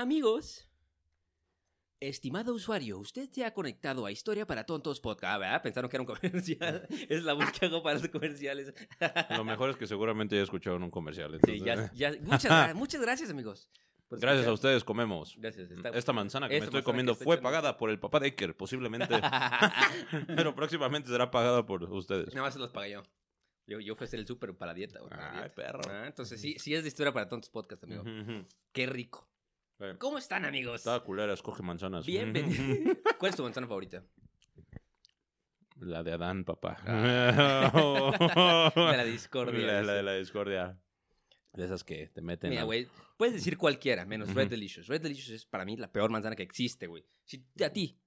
Amigos, estimado usuario, usted se ha conectado a Historia para Tontos Podcast. Ah, ¿verdad? Pensaron que era un comercial. es la voz que hago para los comerciales. Lo mejor es que seguramente ya escucharon un comercial. Sí, entonces, ya, ya- muchas, muchas gracias, amigos. Gracias a ustedes comemos. Gracias. está- Esta manzana que me Esta estoy manzana comiendo estoy fue echando. pagada por el papá de Iker, posiblemente. pero próximamente será pagada por ustedes. Nada más se los pagué yo. Yo, yo fui a hacer el súper para dieta. Ay, dieta. perro. Ah, entonces sí, sí es de Historia para Tontos Podcast, amigo. Ujú, ujú. Qué rico. Eh, ¿Cómo están, amigos? Estaba culera, escoge manzanas. Bienvenidos. ¿Cuál es tu manzana favorita? La de Adán, papá. Ah. De la discordia. La, de la discordia. De esas que te meten. Mira, al- güey, puedes decir cualquiera, menos Red. Delicious. Red Delicious es para mí la peor manzana que existe, güey. Si a ti,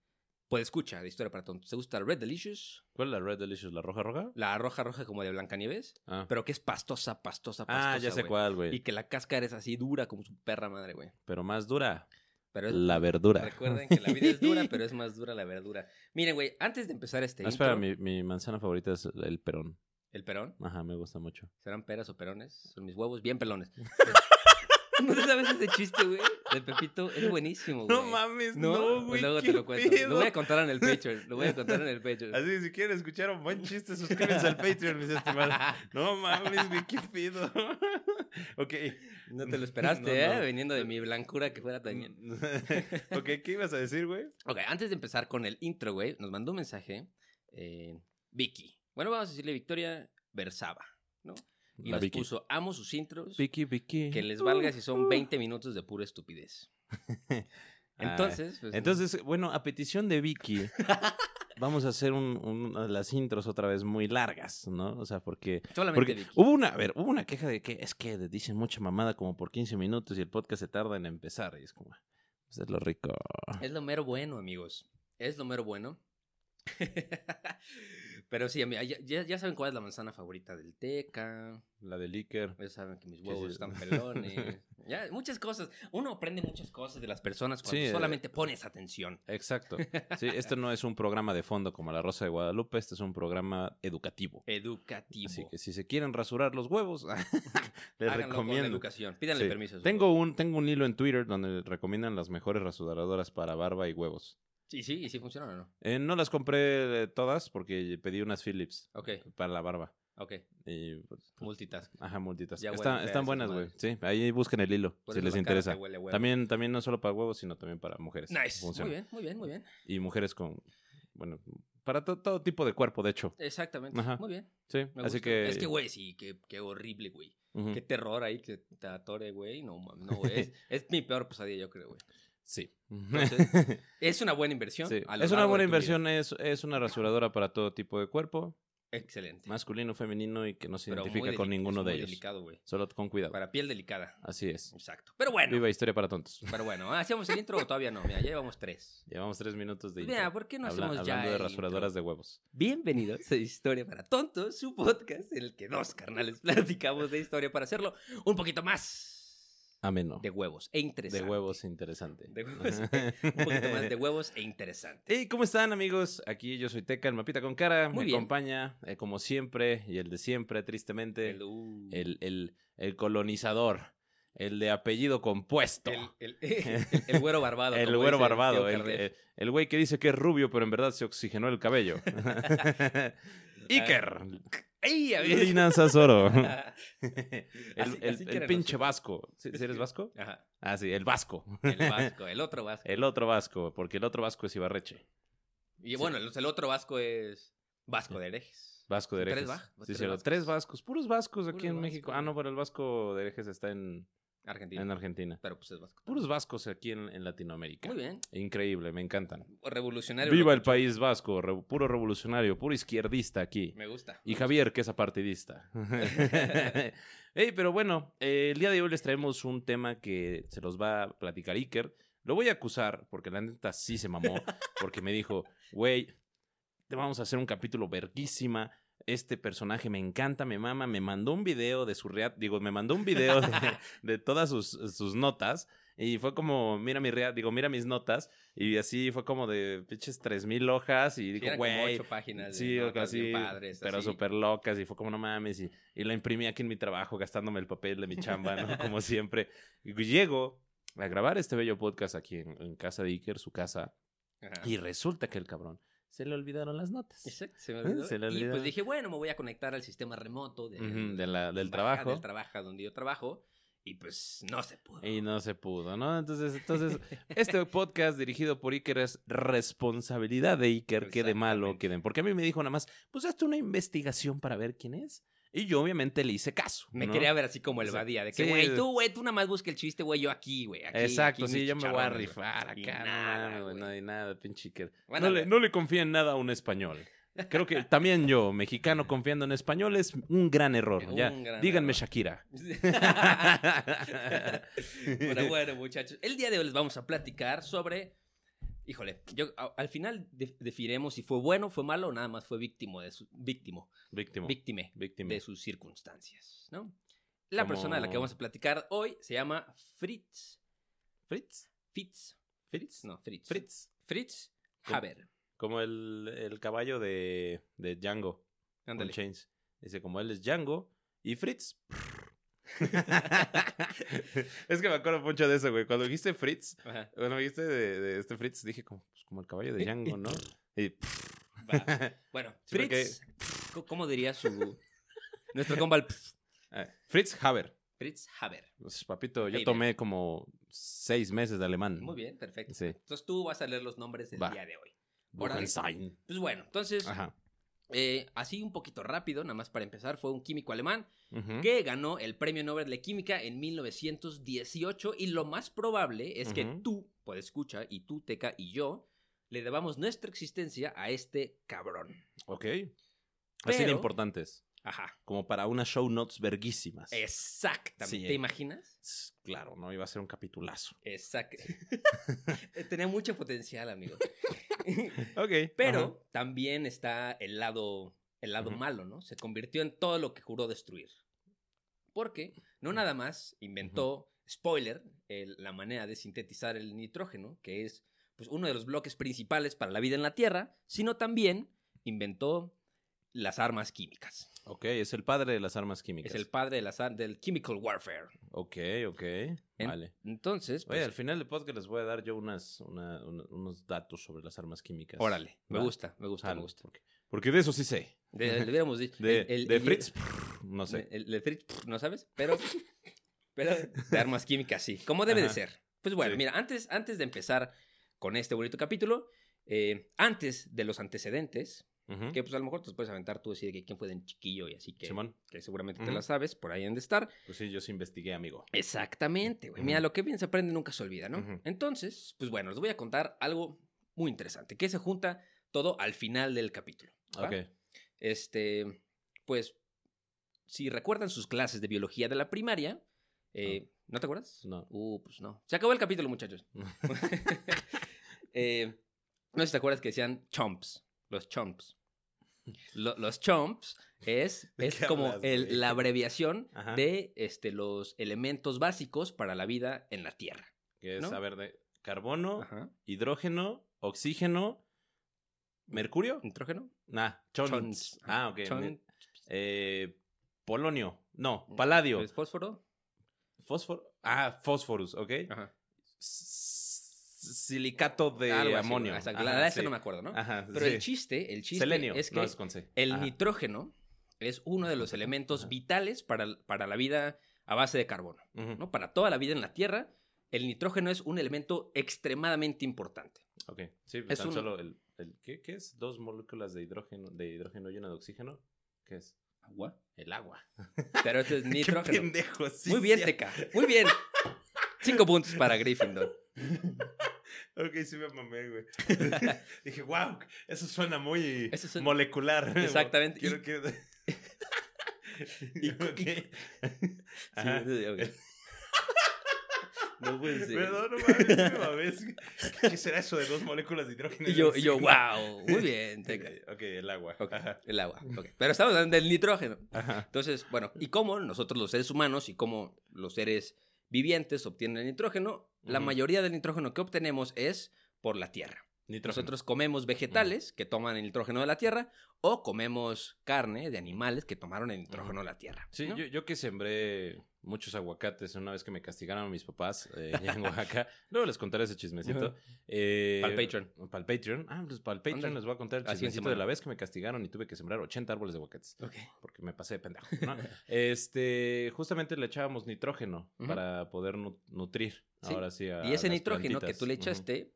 puedes escuchar de historia para tontos, ¿te gusta la Red Delicious? ¿Cuál es la Red Delicious? ¿La roja roja? La roja roja como de Blancanieves, Ah, pero que es pastosa, pastosa, pastosa. ah ya sé güey. cuál, Y güey. que la cáscara es así dura como su perra madre, güey. Pero más dura. Pero es- La verdura. recuerden que la vida es dura, pero es más dura la verdura. Miren, güey, antes de empezar este Ah, espera, intro, mi, mi manzana favorita es el perón. el perón, Ajá, me gusta mucho. ¿serán peras o perones? Son mis huevos bien pelones. ¿No sabes ese chiste, güey? Del Pepito es buenísimo, güey. mames, No, luego te lo cuento. Lo voy a contar en el Patreon. Lo voy a contar en el Patreon. Así, si quieren escuchar un buen chiste, suscríbanse al Patreon, mis estimados. No mames, güey, qué pido. ok. No te lo esperaste, No, ¿eh? no. Viniendo de mi blancura que fuera tan bien. ok, ¿qué ibas a decir, güey? Ok, antes de empezar con el intro, güey, nos mandó un mensaje eh, Vicky. Bueno, vamos a decirle Victoria Versaba, ¿no? Y La nos Vicky. puso, amo sus intros, Vicky, Vicky. que les valga si son 20 minutos de pura estupidez. Entonces, pues, Entonces, bueno, a petición de Vicky, vamos a hacer un, un- las intros otra vez muy largas, ¿no? O sea, porque... solamente Porque Vicky. hubo una, a ver, hubo una queja de que es que dicen mucha mamada como por 15 minutos y el podcast se tarda en empezar. Y es como, pues es lo rico. Es lo mero bueno, amigos. Es lo mero bueno. Pero sí, ya, ya- saben cuál es la manzana favorita del Teca. La de Licker. Ya saben que mis huevos sí. están pelones. ya, muchas cosas. Uno aprende muchas cosas de las personas cuando Sí, eh, solamente pones atención. Exacto. Sí, esto no es un programa de fondo como La Rosa de Guadalupe, este es un programa educativo. Educativo. Así que si se quieren rasurar los huevos, les Háganlo con recomiendo. educación. Pídanle permiso. a Tengo un, tengo un hilo en Twitter donde recomiendan las mejores rasuradoras para barba y huevos. Sí, sí, y sí funciona o no. Eh, no las compré todas porque pedí unas Philips Ok, para la barba. ok. Y, pues, Multitask. ajá, multitask. Ya Están, buenas, güey. Sí, ahí busquen el hilo si les interesa. huele. También, también no solo para huevos, sino también para mujeres. Nice. Funciona. Muy bien, muy bien, muy bien. Y mujeres con, bueno, para to- todo tipo de cuerpo, de hecho. Exactamente. Ajá. Muy bien. Sí, me así gusta. que... Es que, güey, sí, qué, qué horrible, güey. Qué terror ahí que te atore, güey. No, no, güey. Es, es mi peor pesadilla, yo creo, güey. Sí. Entonces, Es una buena inversión. Sí, Es una buena inversión, es, es una rasuradora para todo tipo de cuerpo, Excelente. masculino, femenino y que no se Pero identifica con ninguno es de ellos. delicado, güey. Solo con cuidado. Para piel delicada. Así es. Exacto. Pero bueno. Viva Historia para Tontos. Pero bueno, ¿hacemos el intro o todavía no? Mira, ya llevamos tres. Llevamos tres minutos de Pues mira, intro. ¿por qué no Habla- hacemos ya Hablando de rasuradoras intro? de huevos. Bienvenidos a Historia para Tontos, su podcast en el que dos carnales platicamos de historia para hacerlo un poquito más Ameno. de huevos e De interesante. huevos interesante. De huevos, un poquito más de huevos e interesante. Hey, ¿cómo están amigos? Aquí yo soy Teca, el mapita con cara. Muy Me bien. acompaña, eh, como siempre, y el de siempre, tristemente, El, uh, el, el- el colonizador, el de apellido compuesto. el, el- el- el güero barbado. El güero barbado, el, Kardec. el- el güey que dice que es rubio, pero en verdad se oxigenó el cabello. Iker. ¡Ey! Lina Sasoro. el el- pinche vasco. ¿Sí, eres vasco? Ajá, Ah, sí, el vasco. el vasco, el otro vasco. El otro vasco, porque el otro vasco es Ibarreche. Y bueno, el, otro vasco es Vasco de Herejes. Vasco de Tres Herejes. va- Sí, tres vascos. Tres vascos, puros vascos aquí en México. Ah, no, pero el vasco de Herejes está en, Argentina. en Argentina. Pero pues es vasco. Puros vascos aquí en, en Latinoamérica. Muy bien. Increíble, me encantan. Revolucionario. Viva el país vasco, re- puro revolucionario, puro izquierdista aquí. Me gusta. Y Javier, que es apartidista. Ey, pero bueno, eh, el día de hoy les traemos un tema que se los va a platicar Iker. Lo voy a acusar, porque la neta sí se mamó, porque me dijo, güey, te vamos a hacer un capítulo verguísima. Este personaje me encanta, me mama. Me mandó un video de su react, digo, me mandó un video de, de todas sus, sus notas. Y fue como, mira mi react, digo, mira mis notas. Y así fue como de pinches tres mil hojas. Y como güey. ocho páginas. de Sí, o notas padres, pero súper locas y fue como no mames y, y la imprimí aquí en mi trabajo gastándome el papel de mi chamba, ¿no? Como siempre. Y llego a grabar este bello podcast aquí en, en casa de Iker, su casa, Ajá. y resulta que el cabrón se le olvidaron las notas. Exacto, se me olvidó. Se le y olvidó. pues dije, bueno, me voy a conectar al sistema remoto de, Ujú, de la- del baja- trabajo. Del trabajo donde yo trabajo. Y pues no se pudo. Y no se pudo, ¿no? Entonces, entonces este podcast dirigido por Iker es responsabilidad de Iker, que de malo queden. Porque a mí me dijo nada más, pues hazte una investigación para ver quién es. Y yo obviamente le hice caso. Me ¿no? quería ver así como el Sí. Badía, de que, Sí. güey, tú, güey, tú nada más busca el chiste, güey, yo aquí, güey. Exacto, aquí sí, yo me voy a rifar acá. nada, no, güey. no hay nada, pinche. Bueno, no, le, no le confía en nada a un español. Creo que también yo, mexicano, confiando en español es un gran error. Un ya, gran díganme error. Shakira. bueno, bueno, muchachos. El día de hoy les vamos a platicar sobre. Híjole, yo a- al final de- definiremos si fue bueno, fue malo o nada más fue víctima de su víctimo, Víctima. víctime de sus circunstancias, ¿no? La Como- persona de la que vamos a platicar hoy se llama Fritz. Fritz. Fitz. Fritz. No, Fritz. Fritz. Fritz. Haber. Como el, el caballo de, de Django. Ándale. Chains. Dice, como él es Django y Fritz. es que me acuerdo mucho de eso, güey. Cuando dijiste Fritz, Ajá. Cuando dijiste de, de este Fritz, dije como, pues, como el caballo de Django, ¿no? Y, Va. Bueno, Sí, Fritz. ¿cómo- ¿Cómo diría su. Nuestro compa el Fritz Haber. Fritz Haber. Pues, papito, yo tomé como seis meses de alemán. Muy bien, perfecto. Sí. Entonces tú vas a leer los nombres del Va. día de hoy. Buchenstein. Pues bueno, entonces, Ajá. Eh, así un poquito rápido, nada más para empezar, fue un químico alemán que ganó el Premio Nobel de Química en 1918 y lo más probable es que tú, puedes escuchar, y tú, Teca, y yo, le debamos nuestra existencia a este cabrón. Ok. Así de importantes. Ajá. Como para unas show notes verguísimas. Exactamente. Sí. ¿Te imaginas? S- Claro, no iba a ser un capitulazo. Exacto. Tenía mucho potencial, amigo. Ok. Pero también está el lado, el lado malo, ¿no? Se convirtió en todo lo que juró destruir. Porque no nada más inventó, spoiler, el- la manera de sintetizar el nitrógeno, que es pues, uno de los bloques principales para la vida en la Tierra, sino también inventó las armas químicas. Ok, es el padre de las armas químicas. Es el padre de las del chemical warfare. Ok, ok. En- Vale. Entonces, Oye, pues, al final del podcast les voy a dar yo unas, una- una- unos datos sobre las armas químicas. órale, me Va. gusta, me gusta, Jalo, me gusta. Porque, porque de eso sí sé. De- le hubiéramos dicho. De, el- el- de el- Fritz, no sé. El Fritz, no sabes, pero, pero de armas químicas sí, como debe de ser. Pues bueno, Sí. mira, antes, antes de empezar con este bonito capítulo, eh, antes de los antecedentes, Que pues a lo mejor te puedes aventar tú decir que quién fue de chiquillo y así que, Simón. que seguramente te la sabes, por ahí han de estar. Pues sí, yo sí investigué, amigo. Exactamente, güey. Mira, lo que bien se aprende nunca se olvida, ¿no? Entonces, pues bueno, les voy a contar algo muy interesante, que se junta todo al final del capítulo. ¿va? Ok. Este, pues, si recuerdan sus clases de biología de la primaria, eh, ¿no te acuerdas? No. Uh, pues no. Se acabó el capítulo, muchachos. Eh, no sé si te acuerdas que decían chomps, los chomps. Lo- los chomps es, ¿De es como el- la abreviación Ajá. de este, los elementos básicos para la vida en la Tierra. Que es, ¿No? a ver, de carbono, Ajá. hidrógeno, oxígeno, mercurio. ¿Nitrógeno? Nah, chons. Chons. Ah, ok. Eh, polonio. No, paladio. ¿Es fósforo? Fósforo. Ah, fósforus, ok. Ajá. S- Silicato de Algo así, amonio. Ajá, la verdad, sí. no me acuerdo, ¿no? Ajá, Pero sí. el chiste, el chiste Selenio. es que no, es con C. el Ajá. nitrógeno es uno de los elementos Ajá. vitales para, para la vida a base de carbono. ¿no? Para toda la vida en la Tierra, el nitrógeno es un elemento extremadamente importante. Ok. Sí, pues Es tan un- solo el, el- ¿qué, qué es? Dos moléculas de hidrógeno, de hidrógeno y una de oxígeno. ¿Qué es? Agua. El agua. Pero esto es Qué nitrógeno. pendejo, sí, Muy bien. Teca. Muy bien. Cinco puntos para Gryffindor. Ok, sí me mamé, güey. Dije, wow, eso suena muy Eso suena- molecular. Exactamente. Quiero Y- que... Y- Ok. Ajá. Sí. No puede ser. Perdón, no mames, mamé. ¿Qué será eso de dos moléculas de hidrógeno? Y yo, y yo, wow, muy bien, Teca. Ok, el agua. El agua. ok. Pero estamos hablando del nitrógeno. Ajá. Entonces, bueno, ¿y cómo nosotros los seres humanos y cómo los seres vivientes obtienen el nitrógeno? La mayoría del nitrógeno que obtenemos es por la tierra. Nitrógeno. Nosotros comemos vegetales que toman el nitrógeno de la tierra o comemos carne de animales que tomaron el nitrógeno de la tierra. Sí, ¿no? yo, yo que sembré muchos aguacates una vez que me castigaron mis papás eh, en Oaxaca. Luego les contaré ese chismecito. Eh, Pa'l Patreon. Para el Patreon. Ah, pues para el Patreon les voy a contar el chismecito de la vez que me castigaron y tuve que sembrar 80 árboles de aguacates. Ok. Porque me pasé de pendejo. ¿no? este, justamente le echábamos nitrógeno para poder nu- nutrir. Sí. Ahora sí. a Y ese nitrógeno que tú le echaste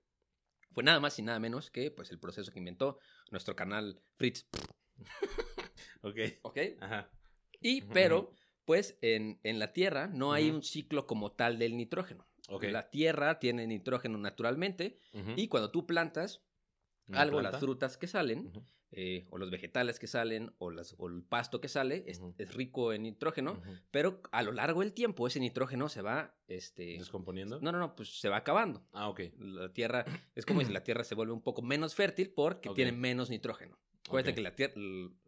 fue nada más y nada menos que pues el proceso que inventó nuestro canal Fritz. Ok. ¿Ok? Ajá. Y, pero, pues en, en la Tierra no hay un ciclo como tal del nitrógeno. La Tierra tiene nitrógeno naturalmente y cuando tú plantas Una algo, planta. las frutas que salen, eh, o los vegetales que salen, o, las, o el pasto que sale, es, rico en nitrógeno, pero a lo largo del tiempo ese nitrógeno se va, este... ¿Descomponiendo? No, no, no, pues se va acabando. Ah, ok. La Tierra, es como si la Tierra se vuelve un poco menos fértil porque tiene menos nitrógeno. Acuérdate que la tierra,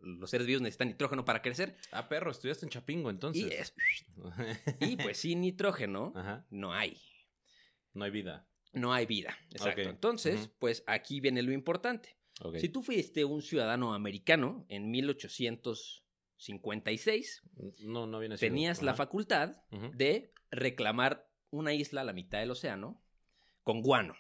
los seres vivos necesitan nitrógeno para crecer. Ah, perro, estudiaste en Chapingo entonces. Y, es- y pues sin nitrógeno Ajá. no hay. No hay vida. No hay vida. Exacto. Entonces, pues aquí viene lo importante. Si tú fuiste un ciudadano americano en 1856, No, no viene siendo. tenías la facultad de reclamar una isla a la mitad del océano con guano.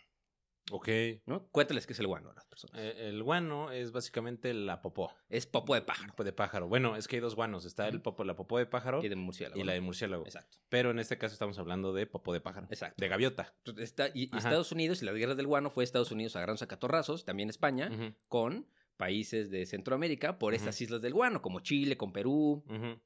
Ok. ¿no? Cuéntales qué es el guano a las personas. Eh, el guano es básicamente la popó es popo de pájaro de pájaro. Bueno, es que hay dos guanos. Está el popo, la popó de pájaro y de murciélago. y la de murciélago. Exacto. Pero en este caso estamos hablando de popó de pájaro. Exacto. De gaviota. Está- y. Estados Unidos y las guerras del guano fue Estados Unidos agarrándose a catorrazos, también España, con países de Centroamérica por estas islas del guano, como Chile, con Perú. ujú.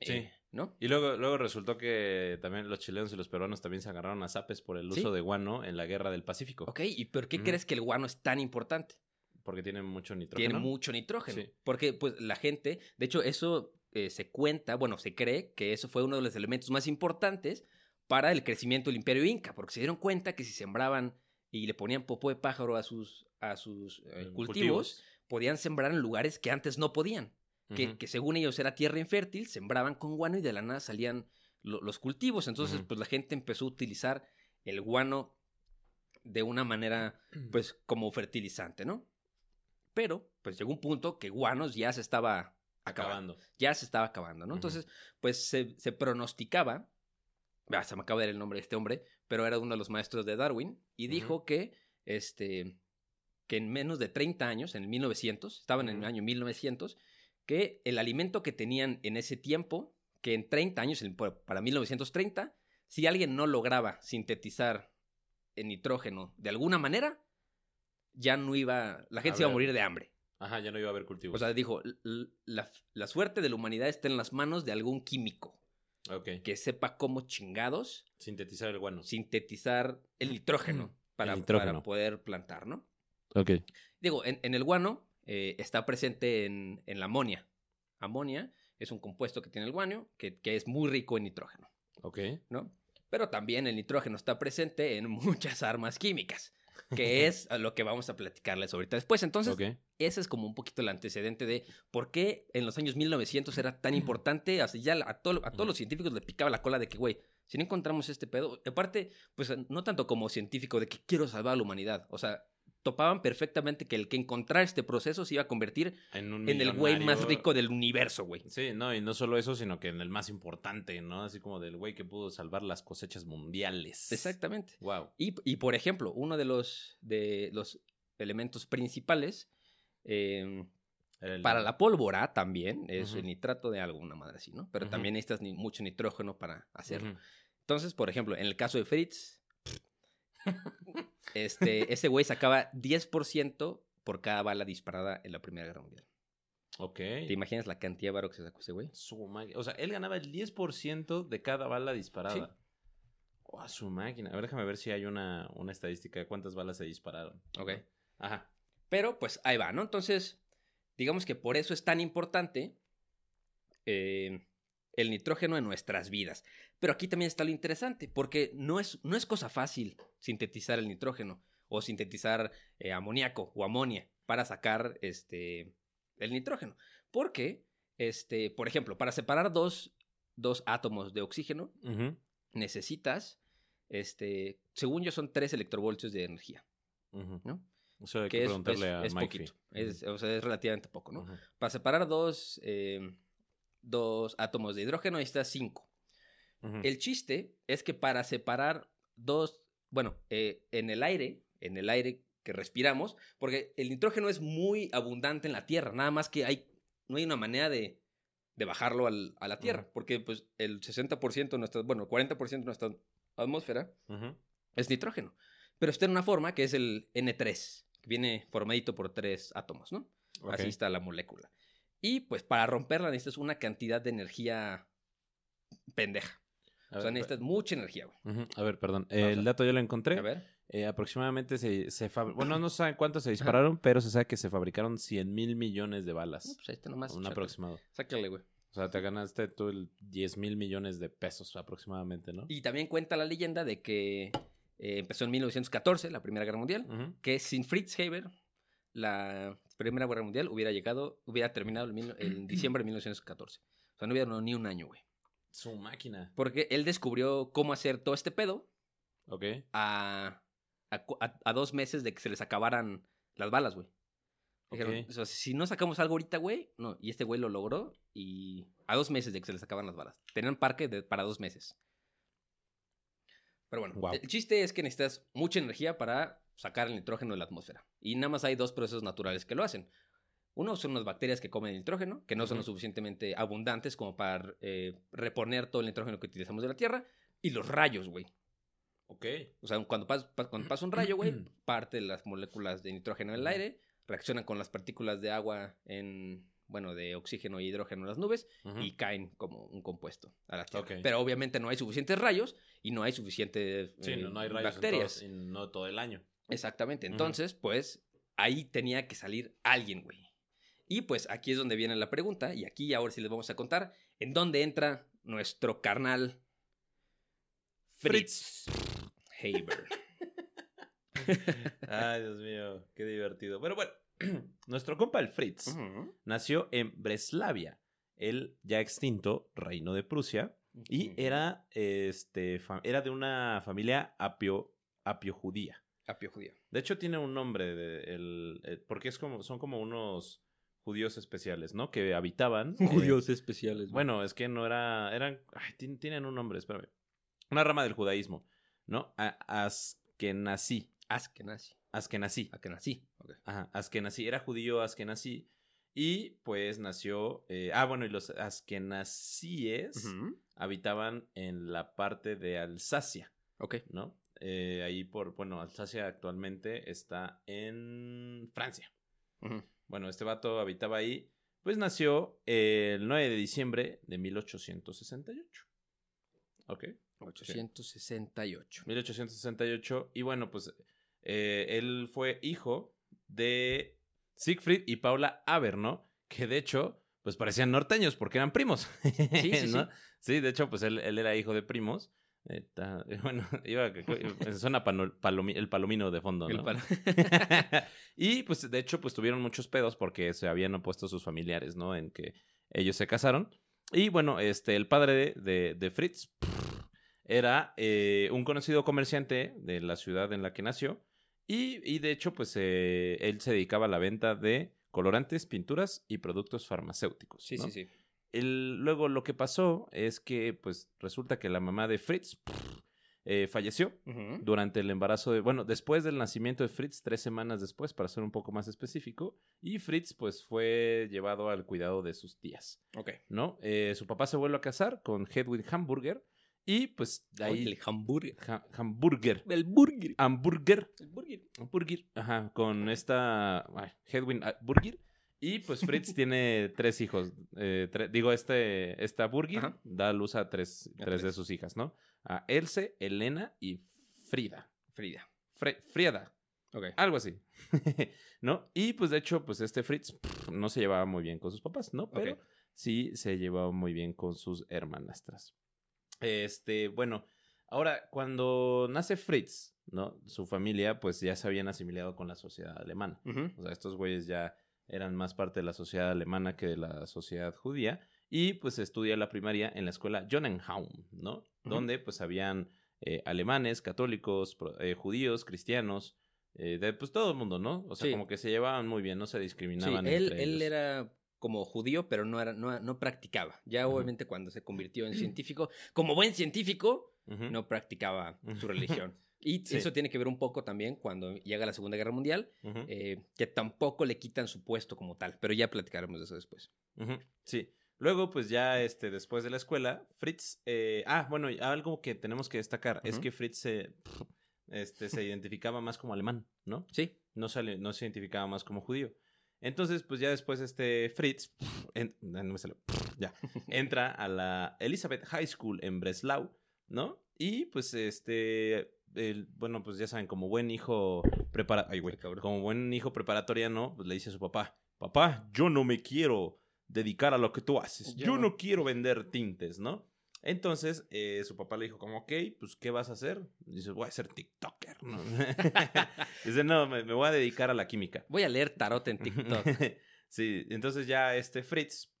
Sí. eh, ¿No? Y luego, luego resultó que también los chilenos y los peruanos también se agarraron a zapes por el Sí. uso de guano en la guerra del Pacífico. Ok, ¿y por qué crees que el guano es tan importante? Porque tiene mucho nitrógeno. Tiene mucho nitrógeno. Sí. Porque, pues, la gente, de hecho, eso eh, se cuenta, bueno, se cree que eso fue uno de los elementos más importantes para el crecimiento del imperio inca, porque se dieron cuenta que si sembraban y le ponían popó de pájaro a sus, a sus eh, Eh, cultivos, podían sembrar en lugares que antes no podían. Que, según ellos era tierra infértil, sembraban con guano y de la nada salían lo- los cultivos. Entonces, pues la gente empezó a utilizar el guano de una manera, pues, como fertilizante, ¿no? Pero, pues llegó un punto que guanos ya se estaba acabando. Acabando. Ya se estaba acabando, ¿no? Entonces, pues se, se pronosticaba, ah, se me acaba de dar el nombre de este hombre, pero era uno de los maestros de Darwin, y dijo que, este, que en menos de 30 años, en el 1900, estaban en el año 1900, que el alimento que tenían en ese tiempo, que en 30 años, para 1930, si alguien no lograba sintetizar el nitrógeno de alguna manera, ya no iba, la gente A se iba a morir de hambre. Ajá, ya no iba a haber cultivos. O sea, dijo, "L- l- la, la suerte de la humanidad está en las manos de algún químico que sepa cómo chingados Sintetizar el guano. sintetizar el nitrógeno para, nitrógeno. para poder plantar, ¿no? Ok. Digo, en, en el guano eh, está presente en, en la amonia. Amonia es un compuesto que tiene el guano que, que es muy rico en nitrógeno, Ok. ¿no? Pero también el nitrógeno está presente en muchas armas químicas, que es lo que vamos a platicarles ahorita después. Entonces, ok. ese es como un poquito el antecedente de por qué en los años 1900 era tan importante. Así ya a, todo- a todos los científicos le picaba la cola de que, güey, si no encontramos este pedo. Aparte, pues no tanto como científico de que quiero salvar a la humanidad. O sea, topaban perfectamente que el que encontrara este proceso se iba a convertir En, un en el güey más rico del universo, güey. Sí, no, y no solo eso, sino que en el más importante, ¿no? Así como del güey que pudo salvar las cosechas mundiales. Exactamente. Wow. Y, y, por ejemplo, uno de los, de los elementos principales eh, Para la pólvora también es el nitrato de algo, una madre así, ¿no? Pero también necesitas ni mucho nitrógeno para hacerlo. Entonces, por ejemplo, en el caso de Fritz, este, ese güey sacaba 10% por cada bala disparada en la Primera Guerra Mundial. Ok. ¿Te imaginas la cantidad de varo que se sacó ese güey? Su máquina. O sea, él ganaba el 10% de cada bala disparada. Oh, su máquina. A ver, déjame ver si hay una, una estadística de cuántas balas se dispararon. Ok. Ajá. Pero pues ahí va, ¿no? Entonces, digamos que por eso es tan importante eh, el nitrógeno en nuestras vidas. Pero aquí también está lo interesante, porque no es, no es cosa fácil sintetizar el nitrógeno o sintetizar eh, amoníaco o amonia para sacar este, el nitrógeno. Porque, este, por ejemplo, para separar dos, dos átomos de oxígeno, necesitas, este, según yo, son 3 electrovoltios de energía. ¿no? Eso hay que, Que es, preguntarle es- a es Mike poquito. Es, o sea, es relativamente poco, ¿no? Para separar dos, eh, dos átomos de hidrógeno necesitas 5. Ujú. El chiste es que para separar dos, bueno, eh, en el aire, en el aire que respiramos, porque el nitrógeno es muy abundante en la Tierra, nada más que hay, no hay una manera de, de bajarlo al- a la Tierra, porque pues el 60% de nuestra, bueno, 40% de nuestra atmósfera es nitrógeno, pero está en una forma que es el N3, que viene formadito por tres átomos, ¿no? Así está la molécula. Y pues para romperla necesitas una cantidad de energía pendeja. A O sea, ver, necesitas mucha energía, güey. A ver, perdón. El dato yo lo encontré. A ver. Eh, aproximadamente se, se fab- Bueno, no saben cuántos se dispararon, pero se sabe que se fabricaron 100 mil millones de No, balas. pues ahí está nomás. un aproximado. Sácale, güey. O sea, te ganaste tú el 10 mil millones de pesos aproximadamente, ¿no? Y también cuenta la leyenda de que eh, empezó en 1914, la Primera Guerra Mundial, que sin Fritz Haber, la Primera Guerra Mundial hubiera llegado, hubiera terminado en, diciembre de 1914. O sea, no hubiera ni un año, güey. Su máquina. Porque él descubrió cómo hacer todo este pedo Ok. a, a, dos meses de que se les acabaran las balas, güey. Dijeron, Ok. o sea, si no sacamos algo ahorita, güey, no. Y este güey lo logró y a dos meses de que se les acaban las balas. Tenían parque de- para dos meses. Pero bueno, Guau. el chiste es que necesitas mucha energía para sacar el nitrógeno de la atmósfera. Y nada más hay dos procesos naturales que lo hacen. Uno son las bacterias que comen nitrógeno, que no son lo suficientemente abundantes como para eh, reponer todo el nitrógeno que utilizamos de la Tierra. Y los rayos, güey. Ok. O sea, cuando pasa, pa- cuando pasa un rayo, güey, parte de las moléculas de nitrógeno en el aire, reaccionan con las partículas de agua en, bueno, de oxígeno e hidrógeno en las nubes y caen como un compuesto a la Tierra. Pero obviamente no hay suficientes rayos y no hay suficientes Sí, eh, no, no hay rayos en bacterias. todo- en- no todo el año. Exactamente. Entonces, pues, ahí tenía que salir alguien, güey. Y pues aquí es donde viene la pregunta, y aquí ahora sí les vamos a contar en dónde entra nuestro carnal Fritz Haber. Ay, Dios mío, qué divertido. Pero bueno, nuestro compa el Fritz nació en Breslavia, el ya extinto reino de Prusia, y era, este, era de una familia apio, apio judía. Apio judío. De hecho, tiene un nombre, de, el, eh, porque es como, son como unos judíos especiales, ¿no? Que habitaban. eh, especiales. bueno, es que no era. Eran. Ay, tien- tienen un nombre, espérame. Una rama del judaísmo, ¿no? A- Askenazí. Askenazi. Askenazí. Askenazi. ok. Ajá, Askenazí. Era judío Askenazí. Y pues nació. eh, ah, bueno, y los Askenazíes habitaban en la parte de Alsacia, Ok. ¿no? Eh, ahí por. Bueno, Alsacia actualmente está en Francia. Bueno, este vato habitaba ahí. Pues nació el 9 de diciembre de 1868. Ok. 868. 1868. Y bueno, pues eh, él fue hijo de Siegfried y Paula Averno, que de hecho, pues parecían norteños porque eran primos. Sí, sí, ¿no? sí. Sí, de hecho, pues él, él era hijo de primos. Bueno, iba, suena palomi- el palomino de fondo, ¿no? palo. y pues de hecho pues tuvieron muchos pedos porque se habían opuesto sus familiares, ¿no? En que ellos se casaron. Y bueno, este, el padre de, de- de Fritz era eh, un conocido comerciante de la ciudad en la que nació. Y, y de hecho pues eh, él se dedicaba a la venta de colorantes, pinturas y productos farmacéuticos. Sí, ¿no? sí, sí. El- luego lo que pasó es que pues resulta que la mamá de Fritz eh, falleció durante el embarazo de, bueno, después del nacimiento de Fritz, tres semanas después, para ser un poco más específico, y Fritz pues fue llevado al cuidado de sus tías, Ok. ¿no? Eh, su papá se vuelve a casar con Hedwig Hamburger y pues de ahí... El hamburger. Ha- hamburger. El burger. Hamburger. El burger. Hamburger. Ajá, con esta ay, Hedwig ah, Burger. Y pues Fritz tiene tres hijos. eh, tre- digo, este, esta Burgir Ajá. da a luz a tres, A tres de sus hijas, ¿no? A Else, Elena y Frida. Frida. Fre- Frieda, Ok. algo así. ¿No? Y pues de hecho, pues este Fritz pff, no se llevaba muy bien con sus papás, ¿no? Pero sí se llevaba muy bien con sus hermanastras. Este, bueno, ahora cuando nace Fritz, ¿no? Su familia pues ya se habían asimilado con la sociedad alemana. O sea, estos güeyes ya eran más parte de la sociedad alemana que de la sociedad judía. Y pues estudia la primaria en la escuela Jonenhaum, ¿no? Donde pues habían eh, alemanes, católicos, eh, judíos, cristianos, eh, de pues todo el mundo, ¿no? O sea, Sí. como que se llevaban muy bien, no se Sí, discriminaban. él, entre él ellos. era como judío, pero no, era, no, no practicaba. Ya obviamente cuando se convirtió en científico, como buen científico, no practicaba su religión. Y Sí. eso tiene que ver un poco también cuando llega la Segunda Guerra Mundial, eh, que tampoco le quitan su puesto como tal, pero ya platicaremos de eso después. Sí. Luego, pues ya este, después de la escuela, Fritz. eh, ah, bueno, algo que tenemos que destacar es que Fritz se, este, se identificaba más como alemán, ¿no? Sí, No, sale, no se identificaba más como judío. Entonces, pues ya después este Fritz en- no me salió, ya, entra a la Elizabeth High School en Breslau, ¿no? Y pues este, el- bueno, pues ya saben, como buen hijo prepara, ay, güey, como buen hijo preparatoriano, pues le dice a su papá, papá, yo no me quiero dedicar a lo que tú haces, yo Yo- no quiero vender tintes, ¿no? Entonces, eh, su papá le dijo como, ok, pues, ¿qué vas a hacer? Dice, voy a ser TikToker, ¿no? Dice, no, me, me voy a dedicar a la química. voy a leer tarot en TikTok. sí, entonces ya este Fritz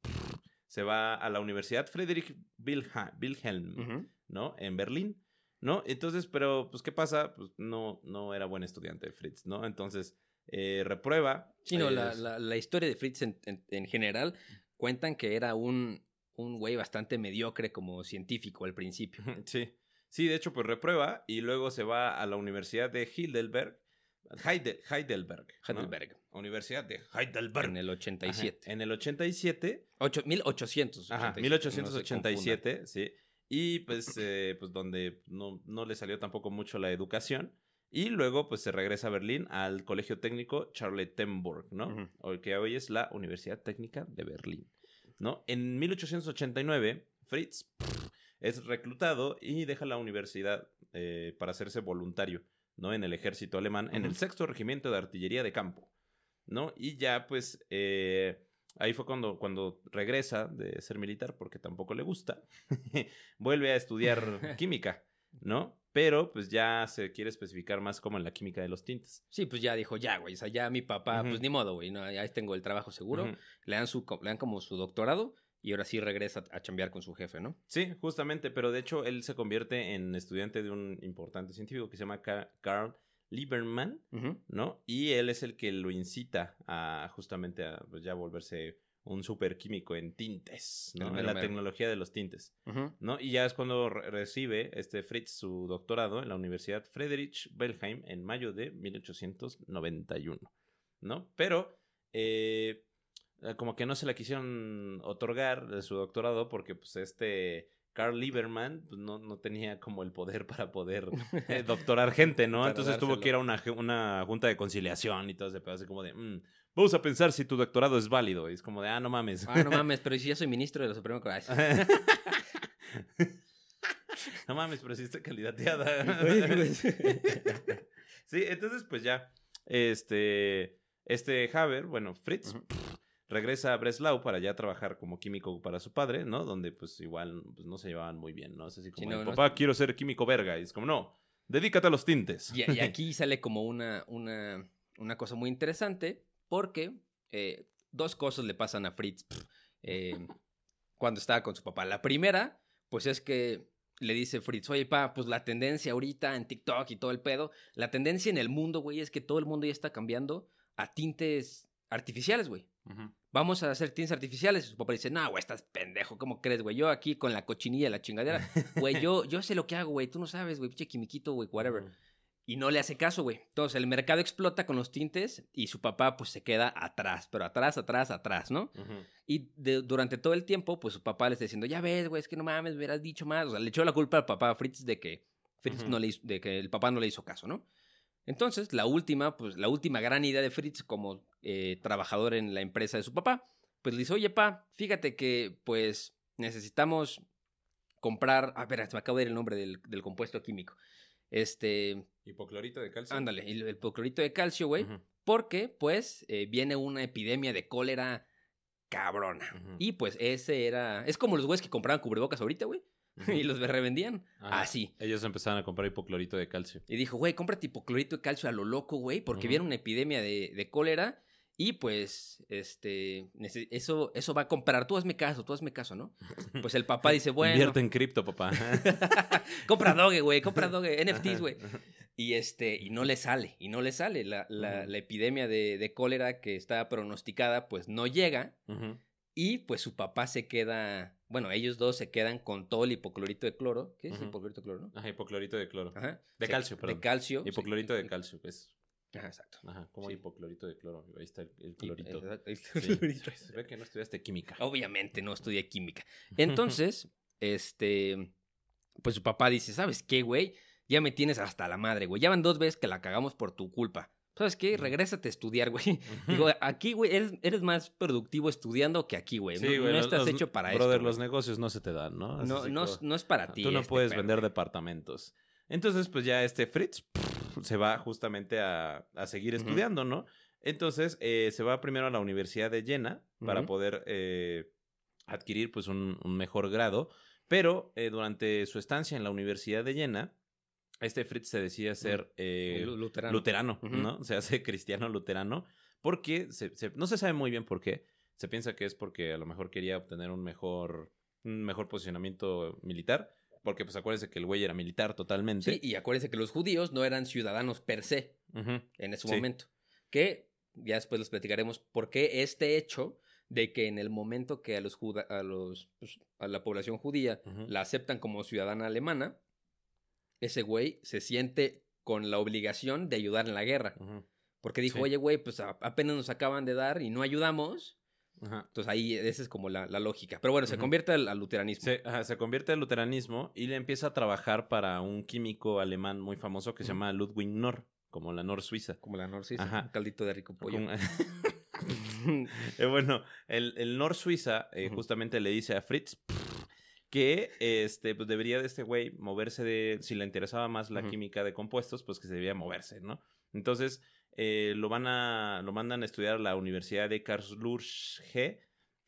se va a la Universidad Friedrich Wilhelm. ¿no? En Berlín, ¿no? Entonces, pero, pues, ¿qué pasa? Pues no, no era buen estudiante Fritz, ¿no? Entonces, eh, reprueba. Sí, no, la, la- la historia de Fritz en, en- en general cuentan que era un, un güey bastante mediocre como científico al principio. Sí. Sí, de hecho, pues reprueba y luego se va a la Universidad de Heidelberg. Heide- Heidelberg. ¿no? Heidelberg, Universidad de Heidelberg. en el Ajá, 87. En el 87 Ocho- 1887. Ajá, no se 1887, sí. Y pues, eh, pues donde no, no le salió tampoco mucho la educación. Y luego pues se regresa a Berlín al Colegio Técnico Charlottenburg, ¿no? Ujú. O que hoy es la Universidad Técnica de Berlín, ¿no? En 1889, Fritz pff, es reclutado y deja la universidad eh, para hacerse voluntario, ¿no? En el ejército alemán, en el sexto regimiento de artillería de campo, ¿no? Y ya pues... eh, Ahí fue cuando, cuando regresa de ser militar, porque tampoco le gusta. Vuelve a estudiar química, ¿no? Pero pues ya se quiere especificar más como en la química de los tintes. Sí, pues ya dijo, ya, güey. O sea, ya mi papá, Ujú. pues ni modo, güey. No, ya tengo el trabajo seguro. Ujú. le, dan su, le dan como su doctorado y ahora sí regresa a chambear con su jefe, ¿no? Sí, justamente, pero de hecho él se convierte en estudiante de un importante científico que se llama Ca- Carl Lieberman. ¿no? Y él es el que lo incita a justamente a pues, ya volverse un superquímico en tintes, ¿no? En la tecnología de los tintes. ¿no? Y ya es cuando re- recibe este Fritz su doctorado en la Universidad Friedrich Wilhelm en mayo de 1891, ¿no? Pero eh, como que no se la quisieron otorgar de su doctorado porque pues este Carl Lieberman pues, no, no tenía como el poder para poder eh, doctorar gente, ¿no? Entonces tuvo que ir a una, una junta de conciliación y todo ese pedazo así como de, "Mm, vamos a pensar si tu doctorado es válido. Y es como de, ah, no mames. Ah, no mames, pero ¿y si ya soy ministro de la Suprema Corte. no mames, pero sí está candidateada. Sí, entonces pues ya, este, este Haber, bueno, Fritz. Regresa a Breslau para ya trabajar como químico para su padre, ¿no? Donde pues igual pues, no se llevaban muy bien, ¿no? Es así como, Sí, no, de, no papá, quiero ser químico verga. Y es como, no, dedícate a los tintes. Y, y aquí sale como una, una, una cosa muy interesante porque eh, dos cosas le pasan a Fritz pff, eh, cuando estaba con su papá. La primera, pues es que le dice Fritz, oye, pa, pues la tendencia ahorita en TikTok y todo el pedo, la tendencia en el mundo, güey, es que todo el mundo ya está cambiando a tintes artificiales, güey. Vamos a hacer tintes artificiales. Su papá dice, no, güey, estás pendejo. ¿Cómo crees, güey? Yo aquí con la cochinilla, la chingadera. Güey, yo, yo sé lo que hago, güey. Tú no sabes, güey. Pinche quimiquito, güey, whatever. Y no le hace caso, güey. Entonces el mercado explota con los tintes y su papá pues se queda atrás, pero atrás, atrás, atrás, ¿no? Y de- durante todo el tiempo pues su papá le está diciendo, ya ves, güey, es que no mames, me hubieras dicho más. O sea, le echó la culpa al papá Fritz de que Fritz no le hizo- de que el papá no le hizo caso, ¿no? Entonces la última, pues la última gran idea de Fritz como eh, trabajador en la empresa de su papá, pues le dice, oye, pa, fíjate que pues necesitamos comprar, a ver, me acabo de ir el nombre del, del compuesto químico. Este, Hipoclorito de calcio. ándale, el, el hipoclorito de calcio, güey, porque pues eh, viene una epidemia de cólera cabrona. Y pues ese era, es como los güeyes que compraban cubrebocas ahorita, güey, y los revendían. Así. Ellos empezaron a comprar hipoclorito de calcio. Y dijo, güey, cómprate hipoclorito de calcio a lo loco, güey, porque Ujú. viene una epidemia de, de cólera y pues, este, eso, eso va a comprar. Tú hazme caso, tú hazme caso, ¿no? Pues el papá dice, bueno, Invierte en cripto, papá. compra Doge, güey, compra Doge, NFTs, güey. Y este, y no le sale, y no le sale. La, la- epidemia de, de cólera que está pronosticada, pues no llega. Y pues su papá se queda, bueno, ellos dos se quedan con todo el hipoclorito de cloro. ¿Qué es hipoclorito de cloro, no? Ajá, hipoclorito de cloro. Ajá. De Se- calcio, perdón. De calcio. Hipoclorito de calcio, es. Exacto. Ajá, como Sí. hipoclorito de cloro. Ahí está el, el clorito. exacto, el Sí. clorito. Ve que no estudiaste química. Obviamente no estudié química. Entonces, este, pues su papá dice, ¿sabes qué, güey? Ya me tienes hasta la madre, güey. Ya van dos veces que la cagamos por tu culpa. ¿Sabes qué? Regrésate a estudiar, güey. Digo, aquí, güey, eres, eres más productivo estudiando que aquí, güey. Sí, no, güey, no estás los- hecho para Brother, esto. los negocios no se te dan, ¿no? No, no, no es para ti. Tú no este puedes vender departamentos. Entonces, pues ya este Fritz se va justamente a, a seguir estudiando, ¿no? Entonces, eh, se va primero a la Universidad de Jena para poder eh, adquirir pues un, un mejor grado. Pero eh, durante su estancia en la Universidad de Jena, este Fritz se decide ser eh, Lu- luterano. luterano. ¿no? Se hace cristiano luterano porque se- se- no se sabe muy bien por qué. Se piensa que es porque a lo mejor quería obtener un mejor, un mejor posicionamiento militar. Porque, pues, acuérdense que el güey era militar totalmente. Sí, y acuérdense que los judíos no eran ciudadanos per se en ese Sí. momento. Que ya después les platicaremos por qué este hecho de que en el momento que a los juda- a los pues, a la población judía la aceptan como ciudadana alemana, ese güey se siente con la obligación de ayudar en la guerra. Porque dijo, Sí. oye, güey, pues apenas nos acaban de dar y no ayudamos. Ajá. Entonces ahí esa es como la, la lógica. Pero bueno, se convierte al, al luteranismo. Se, ajá, se convierte al luteranismo y le empieza a trabajar para un químico alemán muy famoso que se llama Ludwig Nor, como la Nor Suiza. Como la Nor Ajá. un caldito de rico pollo. Eh, bueno, el, el Nor Suiza eh, justamente le dice a Fritz que este, pues debería de este güey moverse de, si le interesaba más la química de compuestos, pues que se debía moverse, ¿no? Entonces, eh, lo van a, lo mandan a estudiar a la Universidad de Karlsruhe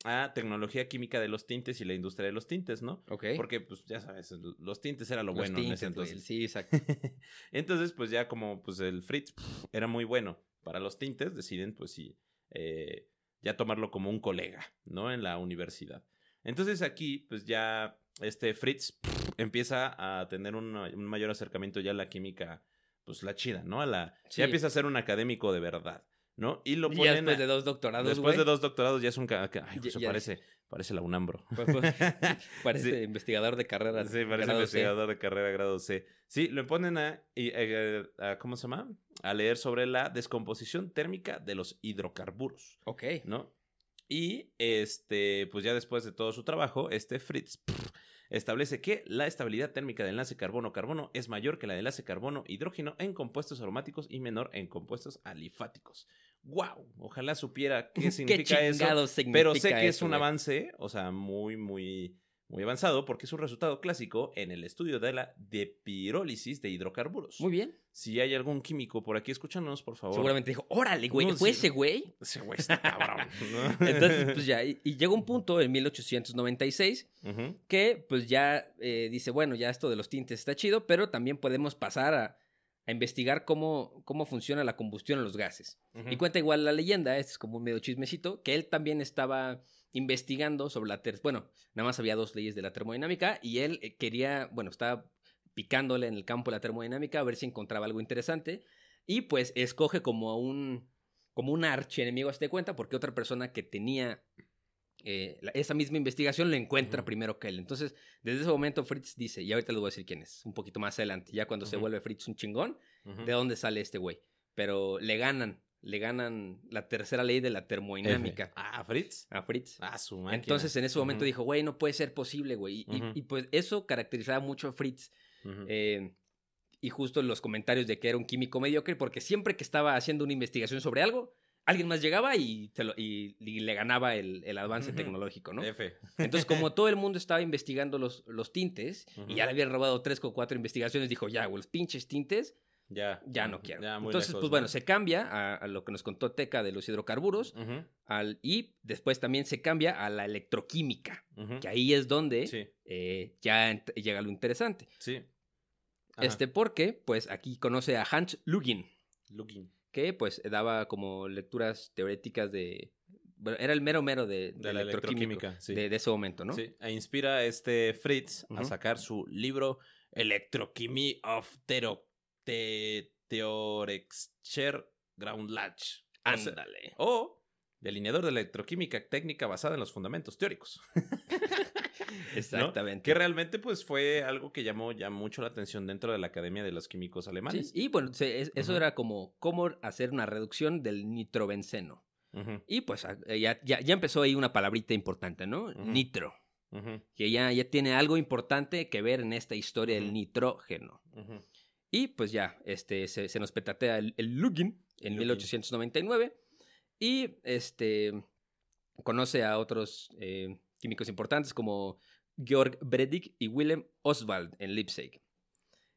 a tecnología química de los tintes y la industria de los tintes, ¿no? ok. Porque, pues, ya sabes, los tintes era lo Los bueno en ese tintes, güey, entonces. Sí, exacto. Entonces, pues ya como pues el Fritz era muy bueno para los tintes, deciden pues sí, eh, ya tomarlo como un colega, ¿no? En la universidad. Entonces aquí, pues ya este Fritz empieza a tener un, un mayor acercamiento ya a la química, pues la chida, ¿no? A la, Sí. Ya empieza a ser un académico de verdad, ¿no? Y lo Y ponen... ya después a- de dos doctorados, después de dos doctorados ya es un... Ay, pues, ya- parece, parece la UNAMBRO. Pues, pues, parece Sí. investigador de carrera. Sí, parece C. investigador de carrera grado C. Sí, lo ponen a, y- eh, a- ¿cómo se llama? A leer sobre la descomposición térmica de los hidrocarburos, Ok. ¿no? Y este, pues ya después de todo su trabajo, este Fritz pff, establece que la estabilidad térmica del enlace carbono-carbono es mayor que la del enlace carbono-hidrógeno en compuestos aromáticos y menor en compuestos alifáticos. ¡Wow! Ojalá supiera qué significa eso. Pero sé que es un güey? avance, o sea, muy, muy, muy avanzado, porque es un resultado clásico en el estudio de la depirólisis de hidrocarburos. Muy bien. Si hay algún químico por aquí escuchándonos, por favor. Seguramente dijo, órale, güey, No, ¿fue sí. ese güey? Ese güey está cabrón. ¿no? Entonces, pues ya, y, y llega un punto en 1896 Ujú, que pues ya eh, dice, bueno, ya esto de los tintes está chido, pero también podemos pasar a, a investigar cómo, cómo funciona la combustión en los gases. Y cuenta igual la leyenda, este es como un medio chismecito, que él también estaba investigando sobre la... ter- bueno, nada más había dos leyes de la termodinámica y él eh, quería, bueno, estaba picándole en el campo de la termodinámica a ver si encontraba algo interesante y pues escoge como a un como un archienemigo, hazte cuenta, porque otra persona que tenía eh, la- esa misma investigación lo encuentra primero que él. Entonces, desde ese momento Fritz dice, y ahorita les voy a decir quién es, un poquito más adelante, ya cuando se vuelve Fritz un chingón, de dónde sale este güey. Pero le ganan, le ganan la tercera ley de la termodinámica. Ah, Fritz. a Fritz. Ah, su máquina. Entonces en ese momento dijo, güey, no puede ser posible, güey. Y, pues eso caracterizaba mucho a Fritz. eh, y justo en los comentarios de que era un químico mediocre, porque siempre que estaba haciendo una investigación sobre algo, alguien más llegaba y, te lo- y- y le ganaba el, el avance tecnológico, ¿no? F. Entonces, como todo el mundo estaba investigando los, los tintes y ya le habían robado tres o cuatro investigaciones, dijo, ya, güey, los pinches tintes, Ya. ya no quiero. Ya, Entonces, lejos, pues ¿no? bueno, se cambia a, a lo que nos contó Teca de los hidrocarburos al, y después también se cambia a la electroquímica, que ahí es donde Sí, eh, ya llega lo interesante. sí. Ajá. Este, porque, pues aquí conoce a Hans Lugin, Looking. que pues daba como lecturas teoréticas de... Bueno, era el mero mero de, De la electroquímica, sí. de, de ese momento, ¿no? Sí, e inspira a este Fritz a sacar su libro Electrochemie of Tero, te, Theorexcher Groundlatch. Ándale. O delineador de electroquímica técnica basada en los fundamentos teóricos. ¿no? Exactamente. Que realmente pues fue algo que llamó ya mucho la atención dentro de la Academia de los Químicos Sí, Alemanes. y bueno, se- es- eso era como cómo hacer una reducción del nitrobenceno. Y pues eh, ya, ya, ya empezó ahí una palabrita importante, ¿no? Nitro. Que ya, ya tiene algo importante que ver en esta historia del nitrógeno. Y pues ya, este, se, se nos petatea el, el Lugin en Lugin. 1899. Y este conoce a otros eh, químicos importantes como Georg Bredig y Willem Oswald en Leipzig.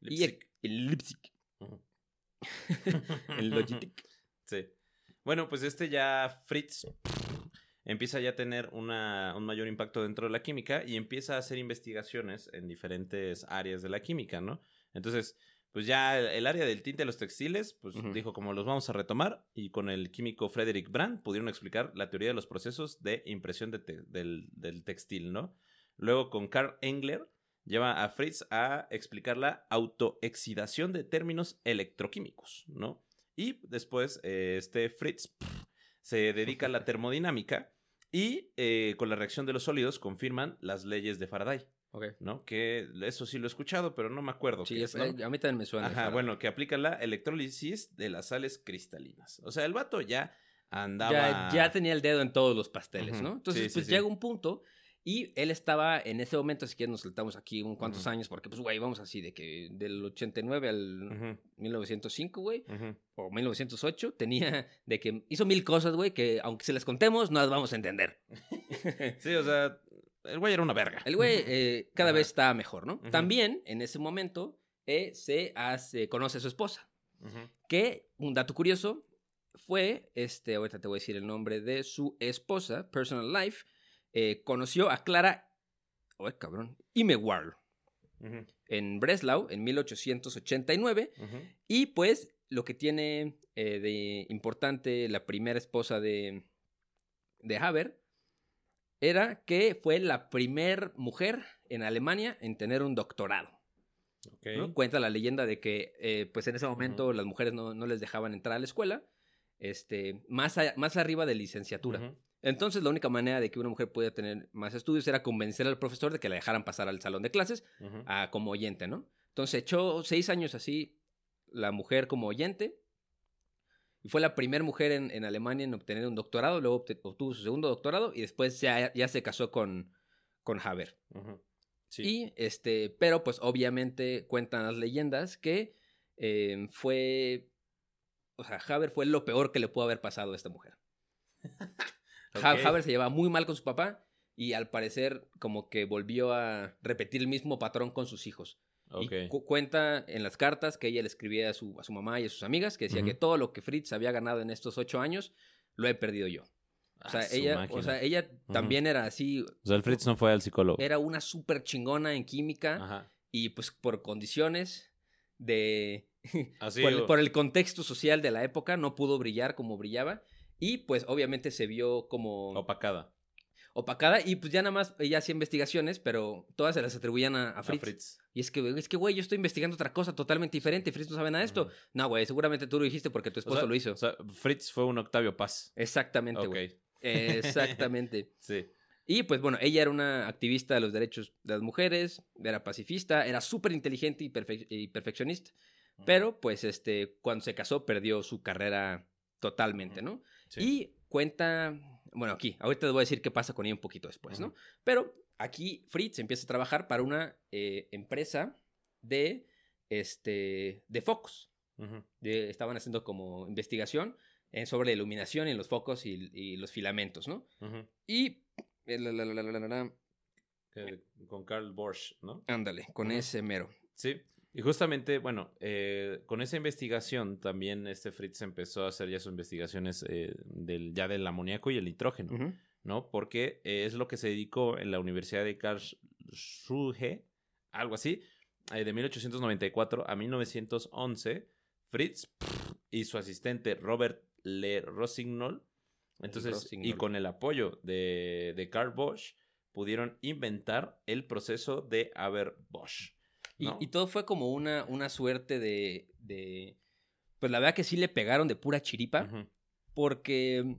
Y Leipzig. en Leipzig. Ujú. En Logitech. Sí. Bueno, pues este ya Fritz empieza ya a tener una, un mayor impacto dentro de la química y empieza a hacer investigaciones en diferentes áreas de la química, ¿no? Entonces, pues ya el, área del tinte de los textiles, pues dijo como los vamos a retomar y con el químico Frederick Brand pudieron explicar la teoría de los procesos de impresión de te- del, del textil, ¿no? Luego con Karl Engler lleva a Fritz a explicar la autoexidación de términos electroquímicos, ¿no? Y después eh, este Fritz pff, se dedica a la termodinámica y eh, con la reacción de los sólidos confirman las leyes de Faraday, Ok. ¿no? Que eso sí lo he escuchado, pero no me acuerdo. Sí, qué es- ¿no? eh, a mí también me suena. Ajá, bueno, que aplica la electrólisis de las sales cristalinas. O sea, el vato ya andaba... Ya, ya tenía el dedo en todos los pasteles, Ujú. ¿no? Entonces, Sí, sí, pues sí. llega un punto y él estaba en ese momento, si quieres nos saltamos aquí un cuantos Ujú. años, porque pues, güey, vamos así de que del 89 al Ujú, 1905, güey, o 1908, tenía de que hizo mil cosas, güey, que aunque se las contemos, no las vamos a entender. Sí, o sea, el güey era una verga. El güey eh, cada Ajá. vez está mejor, ¿no? También, en ese momento, eh, se hace, conoce a su esposa, que, un dato curioso, fue, este, ahorita te voy a decir el nombre de su esposa, Personal Life, eh, conoció a Clara, oh, cabrón, Imewar Ujú, en Breslau en 1889 ujú. y pues lo que tiene de importante la primera esposa de, de Haber era que fue la primer mujer en Alemania en tener un doctorado. Cuenta la leyenda de que, eh, pues en ese momento las mujeres no, no les dejaban entrar a la escuela, este, más, a- más arriba de licenciatura. Entonces, la única manera de que una mujer pudiera tener más estudios era convencer al profesor de que la dejaran pasar al salón de clases a, como oyente, ¿no? Entonces, echó seis años así la mujer como oyente. Y fue la primera mujer en, en Alemania en obtener un doctorado, luego obtuvo su segundo doctorado y después ya, ya se casó con, con Haber. Sí. Y este, pero pues obviamente cuentan las leyendas que eh, fue, o sea, Haber fue lo peor que le pudo haber pasado a esta mujer. Ha- Ok. Haber se llevaba muy mal con su papá y al parecer como que volvió a repetir el mismo patrón con sus hijos. Ok. Y cu- cuenta en las cartas que ella le escribía a su, a su mamá y a sus amigas que decía que todo lo que Fritz había ganado en estos ocho años lo he perdido yo. O sea, Ah, su ella, o sea, ella también era así, O sea, el Fritz no fue al psicólogo. era una súper chingona en química Ajá. y pues por condiciones de... Así, por, el, por el contexto social de la época no pudo brillar como brillaba y pues obviamente se vio como opacada. Opacada y pues ya nada más ella hacía investigaciones pero todas se las atribuían a, a A Fritz. Fritz. Y es que, es que, güey, yo estoy investigando otra cosa totalmente diferente Fritz no sabe nada de esto. Ujú. No, güey, seguramente tú lo dijiste porque tu O esposo sea- lo hizo. O sea, Fritz fue un Octavio Paz. Exactamente, güey. Exactamente. Sí. Y pues bueno, ella era una activista de los derechos de las mujeres, era pacifista, era súper inteligente y, perfe- y perfeccionista. Pero pues este, cuando se casó perdió su carrera totalmente, ¿no? Sí. Y cuenta, bueno, aquí, ahorita les voy a decir qué pasa con ella un poquito después, ¿no? Pero aquí Fritz empieza a trabajar para una eh, empresa de, este, de focos. De- estaban haciendo como investigación en sobre la iluminación y los focos y, y los filamentos, ¿no? Y... eh, la, la, la, Con Karl Bosch, ¿no? ándale, con ese mero. Sí. Y justamente, bueno, eh, con esa investigación también este Fritz empezó a hacer ya sus investigaciones eh, del, ya del amoníaco y el nitrógeno. ¿no? Porque eh, es lo que se dedicó en la Universidad de Karlsruhe, algo así, eh, de 1894 a 1911, Fritz y su asistente Robert Le Rossignol, entonces, y con el apoyo de, de Karl Bosch, pudieron inventar el proceso de Haber-Bosch. Y, ¿no? y todo fue como una, una suerte de, de... Pues la verdad que sí le pegaron de pura chiripa, porque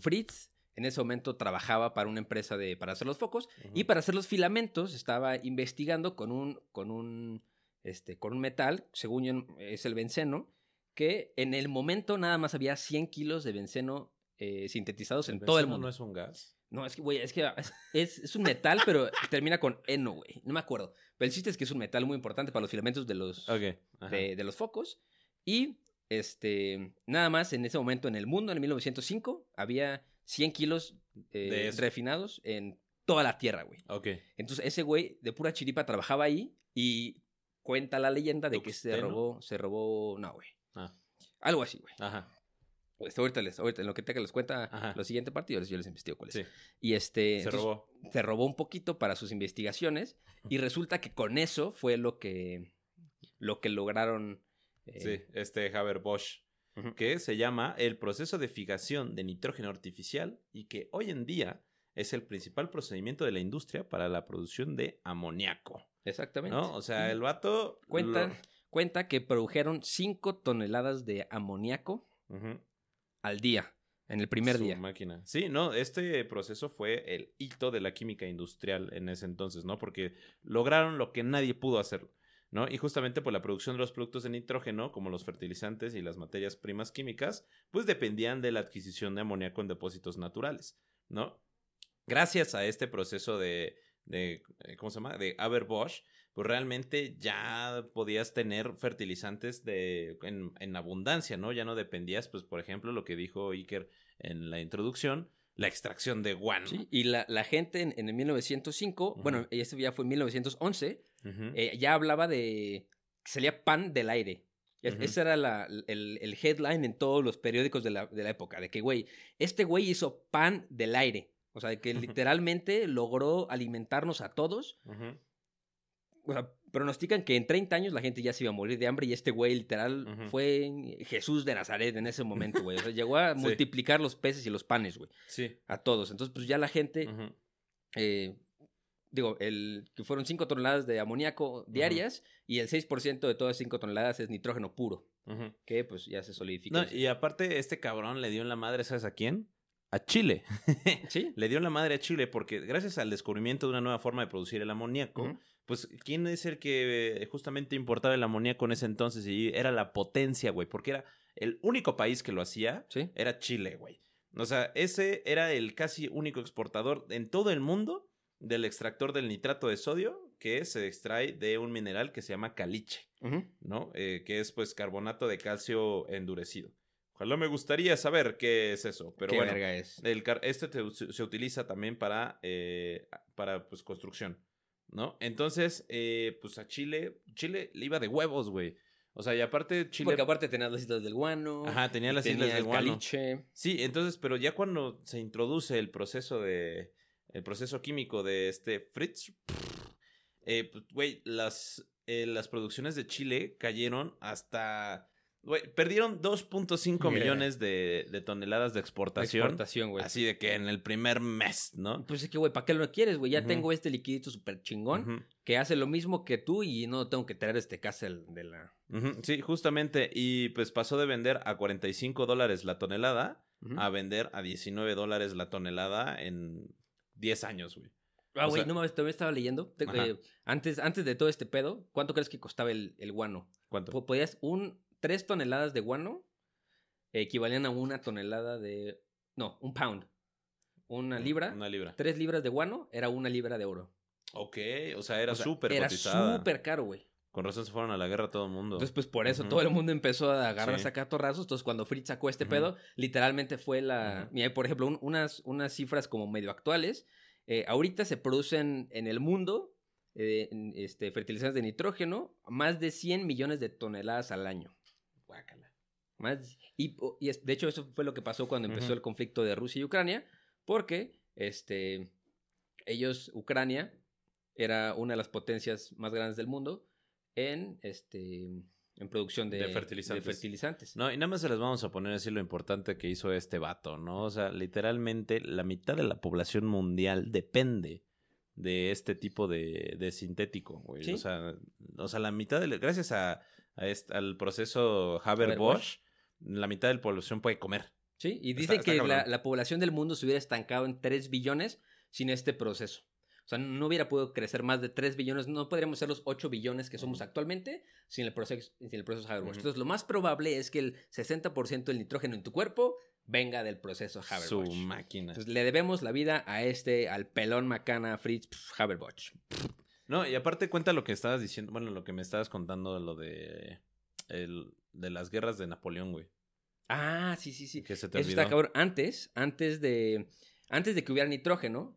Fritz en ese momento trabajaba para una empresa de, para hacer los focos y para hacer los filamentos estaba investigando con un, con un, este, con un metal, según yo es el benceno, que en el momento nada más había 100 kilos de benceno eh, sintetizados en todo el benceno mundo. no es un gas? No, es que, güey, es que es, es- un metal, pero termina con eno, güey. No me acuerdo. Pero el chiste es que es un metal muy importante para los filamentos de los, Ok. ajá. de, de los focos. Y este, nada más en ese momento en el mundo, en 1905, había 100 kilos eh, refinados en toda la tierra, güey. Ok. Entonces ese güey de pura chiripa trabajaba ahí y cuenta la leyenda de que se Tuxteno. robó, se robó, no, güey. Ah, Algo así, güey. ajá. Pues ahorita, les, ahorita en lo que tenga les cuenta Ajá. lo siguiente partido, yo les investigo cuál es. Sí. Y este... Se entonces, robó. se robó un poquito para sus investigaciones y resulta que con eso fue lo que lo que lograron eh, Sí, este Haber-Bosch. Ujú. Que se llama el proceso de fijación de nitrógeno artificial y que hoy en día es el principal procedimiento de la industria para la producción de amoníaco. exactamente ¿No? O sea, el vato. cuenta lo- cuenta que produjeron 5 toneladas de amoníaco Ujú. Al día en el primer Su día máquina. Sí, no, este proceso fue el hito de la química industrial en ese entonces, ¿no? Porque lograron lo que nadie pudo hacer, ¿no? Y justamente por la producción de los productos de nitrógeno, como los fertilizantes y las materias primas químicas, pues dependían de la adquisición de amoníaco en depósitos naturales, ¿no? Gracias a este proceso de, de eh, ¿cómo se llama? De Haber-Bosch, pues realmente ya podías tener fertilizantes de, en, en abundancia, ¿no? Ya no dependías, pues, por ejemplo, lo que dijo Iker en la introducción, la extracción de guano. Sí, y la, la gente en, en el 1905 Ujú. bueno este ya fue en 1911 Ujú. eh, ya hablaba de que salía pan del aire Ujú. Ese era la- el, el headline en todos los periódicos de la, de la época, de que, güey, este güey hizo pan del aire. O sea, de que literalmente logró alimentarnos a todos. O sea, pronostican que en 30 años la gente ya se iba a morir de hambre y este güey literal fue Jesús de Nazaret en ese momento, güey. O sea, llegó a Sí. multiplicar los peces y los panes, güey, Sí. a todos. Entonces, pues ya la gente, eh, digo, el que fueron 5 toneladas de amoníaco diarias y el 6% de todas 5 toneladas es nitrógeno puro, que pues ya se solidifica. No, y aparte, este cabrón le dio en la madre, ¿sabes a quién? A Chile. Sí, le dio en la madre a Chile porque gracias al descubrimiento de una nueva forma de producir el amoníaco. Pues, ¿quién es el que justamente importaba el amoníaco en ese entonces? Y era la potencia, güey, porque era el único país que lo hacía, sí. era Chile, güey. O sea, ese era el casi único exportador en todo el mundo del extractor del nitrato de sodio que se extrae de un mineral que se llama caliche. ¿no? Eh, que es pues carbonato de calcio endurecido. Ojalá me gustaría saber qué es eso, pero Qué bueno, verga es. el este te- se, se utiliza también para, eh, para pues construcción, ¿no? Entonces, eh, pues a Chile, Chile le iba de huevos, güey. O sea, y aparte Chile... Porque aparte tenía las islas del guano. Ajá, tenía las islas del el guano. caliche. Sí, entonces, pero ya cuando se introduce el proceso de. El proceso químico de este Fritz. eh, pues, güey, las, eh, las producciones de Chile cayeron hasta. Güey, perdieron 2.5 Yeah. millones de, de toneladas de exportación. Exportación, güey. Así de que en el primer mes, ¿no? Pues es que, güey, ¿para qué lo quieres, güey? Ya tengo este liquidito súper chingón que hace lo mismo que tú y no tengo que traer este castle de la... Sí, justamente. Y pues pasó de vender a 45 dólares la tonelada a vender a 19 dólares la tonelada en 10 años, güey. Ah, güey, sea- no mames, también estaba leyendo. Te- eh, antes, antes de todo este pedo, ¿cuánto crees que costaba el, el guano? ¿Cuánto? Po- Podías un... Tres toneladas de guano equivalían a una tonelada de... No, un pound. Una libra. Una libra. Tres libras de guano era una libra de oro. Ok, o sea, era O sea, súper Era súper caro, güey. Con razón se fueron a la guerra todo el mundo. Entonces, pues por eso todo el mundo empezó a agarrarse Sí. a torrazos. Entonces, cuando Fritz sacó este pedo, literalmente fue la. Ujú. Mira, hay, por ejemplo, un- unas, unas cifras como medio actuales. Eh, ahorita se producen en el mundo eh, este, fertilizantes de nitrógeno más de 100 millones de toneladas al año. Guácala. Más, y, y es- de hecho, eso fue lo que pasó cuando empezó el conflicto de Rusia y Ucrania, porque este, ellos, Ucrania, era una de las potencias más grandes del mundo en, este, en producción de, De fertilizantes. de fertilizantes. No, y nada más se les vamos a poner así lo importante que hizo este vato, ¿no? O sea, literalmente la mitad de la población mundial depende de este tipo de, de sintético, güey. Sí. O, sea, o sea, la mitad, de, gracias a, a este- al proceso Haber-Bosch, la mitad de la población puede comer. Sí, y está que la, la población del mundo se hubiera estancado en 3 billones sin este proceso. O sea, no hubiera podido crecer más de 3 billones, no podríamos ser los 8 billones que somos actualmente sin el proceso, sin el proceso Haber-Bosch. Entonces, lo más probable es que el 60% del nitrógeno en tu cuerpo venga del proceso Su Haber-Bosch. máquina. Entonces, le debemos la vida a este, al pelón macana Fritz Haber-Bosch. No, y aparte cuenta lo que estabas diciendo, bueno, lo que me estabas contando, lo de, el, de las guerras de Napoleón, güey. Ah, sí, sí, sí. Que se te Eso olvidó. está cabrón. Antes, antes de, antes de que hubiera nitrógeno,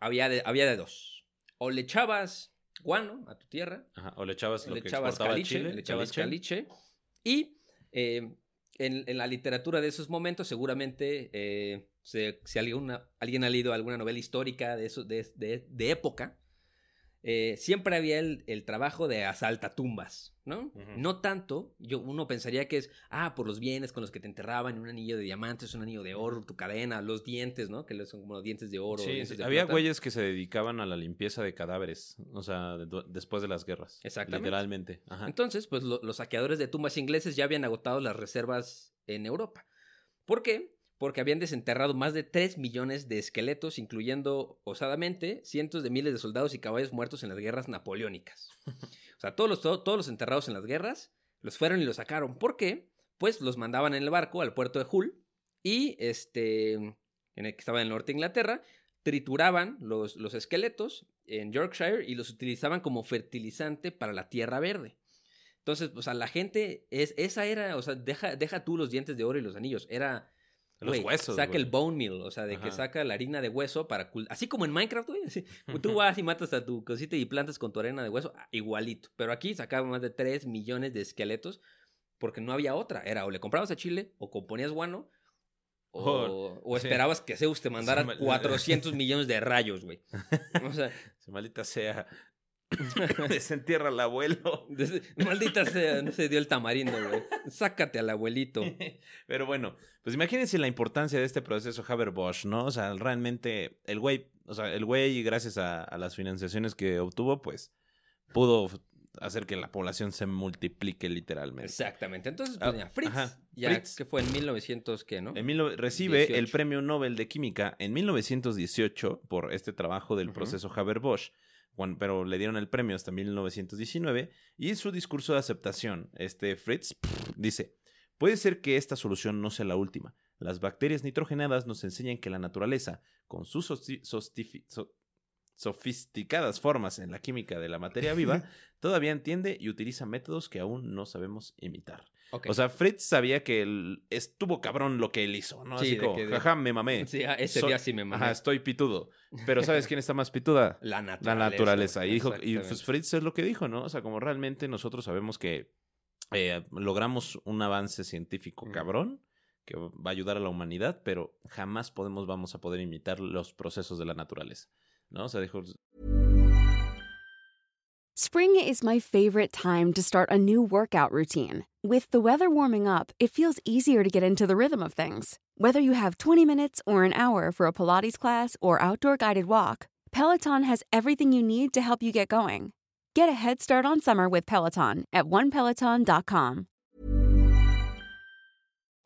había de, había de dos. O le echabas guano a tu tierra, Ajá, O le echabas lo le que echabas exportaba caliche, Chile. le echabas caliche. Y eh, en, en la literatura de esos momentos, seguramente, eh, se- si alguna- alguien ha leído alguna novela histórica de, eso, de, de- de época, eh, siempre había el, el trabajo de asaltatumbas, ¿no? No tanto, yo, uno pensaría que es, ah, por los bienes con los que te enterraban, un anillo de diamantes, un anillo de oro, tu cadena, los dientes, ¿no? Que son como los dientes de oro. Sí, dientes sí, de había plata. güeyes que se dedicaban a la limpieza de cadáveres, o sea, de- después de las guerras. Exactamente. Literalmente. Ajá. Entonces, pues lo- los saqueadores de tumbas ingleses ya habían agotado las reservas en Europa. ¿Por qué? Porque habían desenterrado más de 3 millones de esqueletos, incluyendo osadamente cientos de miles de soldados y caballos muertos en las guerras napoleónicas. O sea, todos los, to- todos los enterrados en las guerras los fueron y los sacaron. ¿Por qué? Pues los mandaban en el barco al puerto de Hull y este, en el que estaba en el norte de Inglaterra, trituraban los, los esqueletos en Yorkshire y los utilizaban como fertilizante para la tierra verde. Entonces, o sea, la gente, es, esa era, o sea, deja, deja tú los dientes de oro y los anillos, era... Los güey, huesos, Saca güey. el bone meal, o sea, de que Ajá. saca la harina de hueso para... Así como en Minecraft, güey. tú vas y matas a tu cosita y plantas con tu arena de hueso, ah, igualito. Pero aquí sacaban más de 3 millones de esqueletos porque no había otra. Era o le comprabas a Chile o componías guano o, Oh, o sí. esperabas que Zeus te mandara Sí, mal- 400 millones de rayos, güey. O sea, Si maldita sea. Desentierra al abuelo. maldita sea, no se dio el tamarindo, güey. Sácate al abuelito. Pero bueno, pues imagínense la importancia de este proceso Haber-Bosch, ¿no? O sea, realmente el güey, o sea, el güey, gracias a, a las financiaciones que obtuvo, pues pudo hacer que la población se multiplique literalmente. Exactamente. Entonces, Ah, pues ya, Fritz, ajá, ya Fritz. que fue en 1900, ¿qué, no? En mil recibe el 18. premio Nobel de Química en 1918 por este trabajo del proceso Haber-Bosch, pero le dieron el premio hasta 1919 y en su discurso de aceptación, este Fritz pff, dice, puede ser que esta solución no sea la última. Las bacterias nitrogenadas nos enseñan que la naturaleza, con sus so- sofisticadas formas en la química de la materia viva, todavía entiende y utiliza métodos que aún no sabemos imitar. O sea, Fritz sabía que él- estuvo cabrón lo que él hizo, ¿no? Sí, Así como, que de- jaja, me mamé. Sí, ese Soy- día sí me mamé. Ajá, estoy pitudo. Pero ¿sabes quién está más pituda? La La naturaleza. naturaleza. Y, dijo, y pues Fritz es lo que dijo, ¿no? O sea, como realmente nosotros sabemos que eh, logramos un avance científico cabrón que va a ayudar a la humanidad, pero jamás podemos, vamos a poder imitar los procesos de la naturaleza, ¿no? O sea, dijo, Spring is my favorite time to start a new workout routine. With the weather warming up, it feels easier to get into the rhythm of things. Whether you have 20 minutes or an hour for a Pilates class or outdoor guided walk, Peloton has everything you need to help you get going. Get a head start on summer with Peloton at onepeloton.com.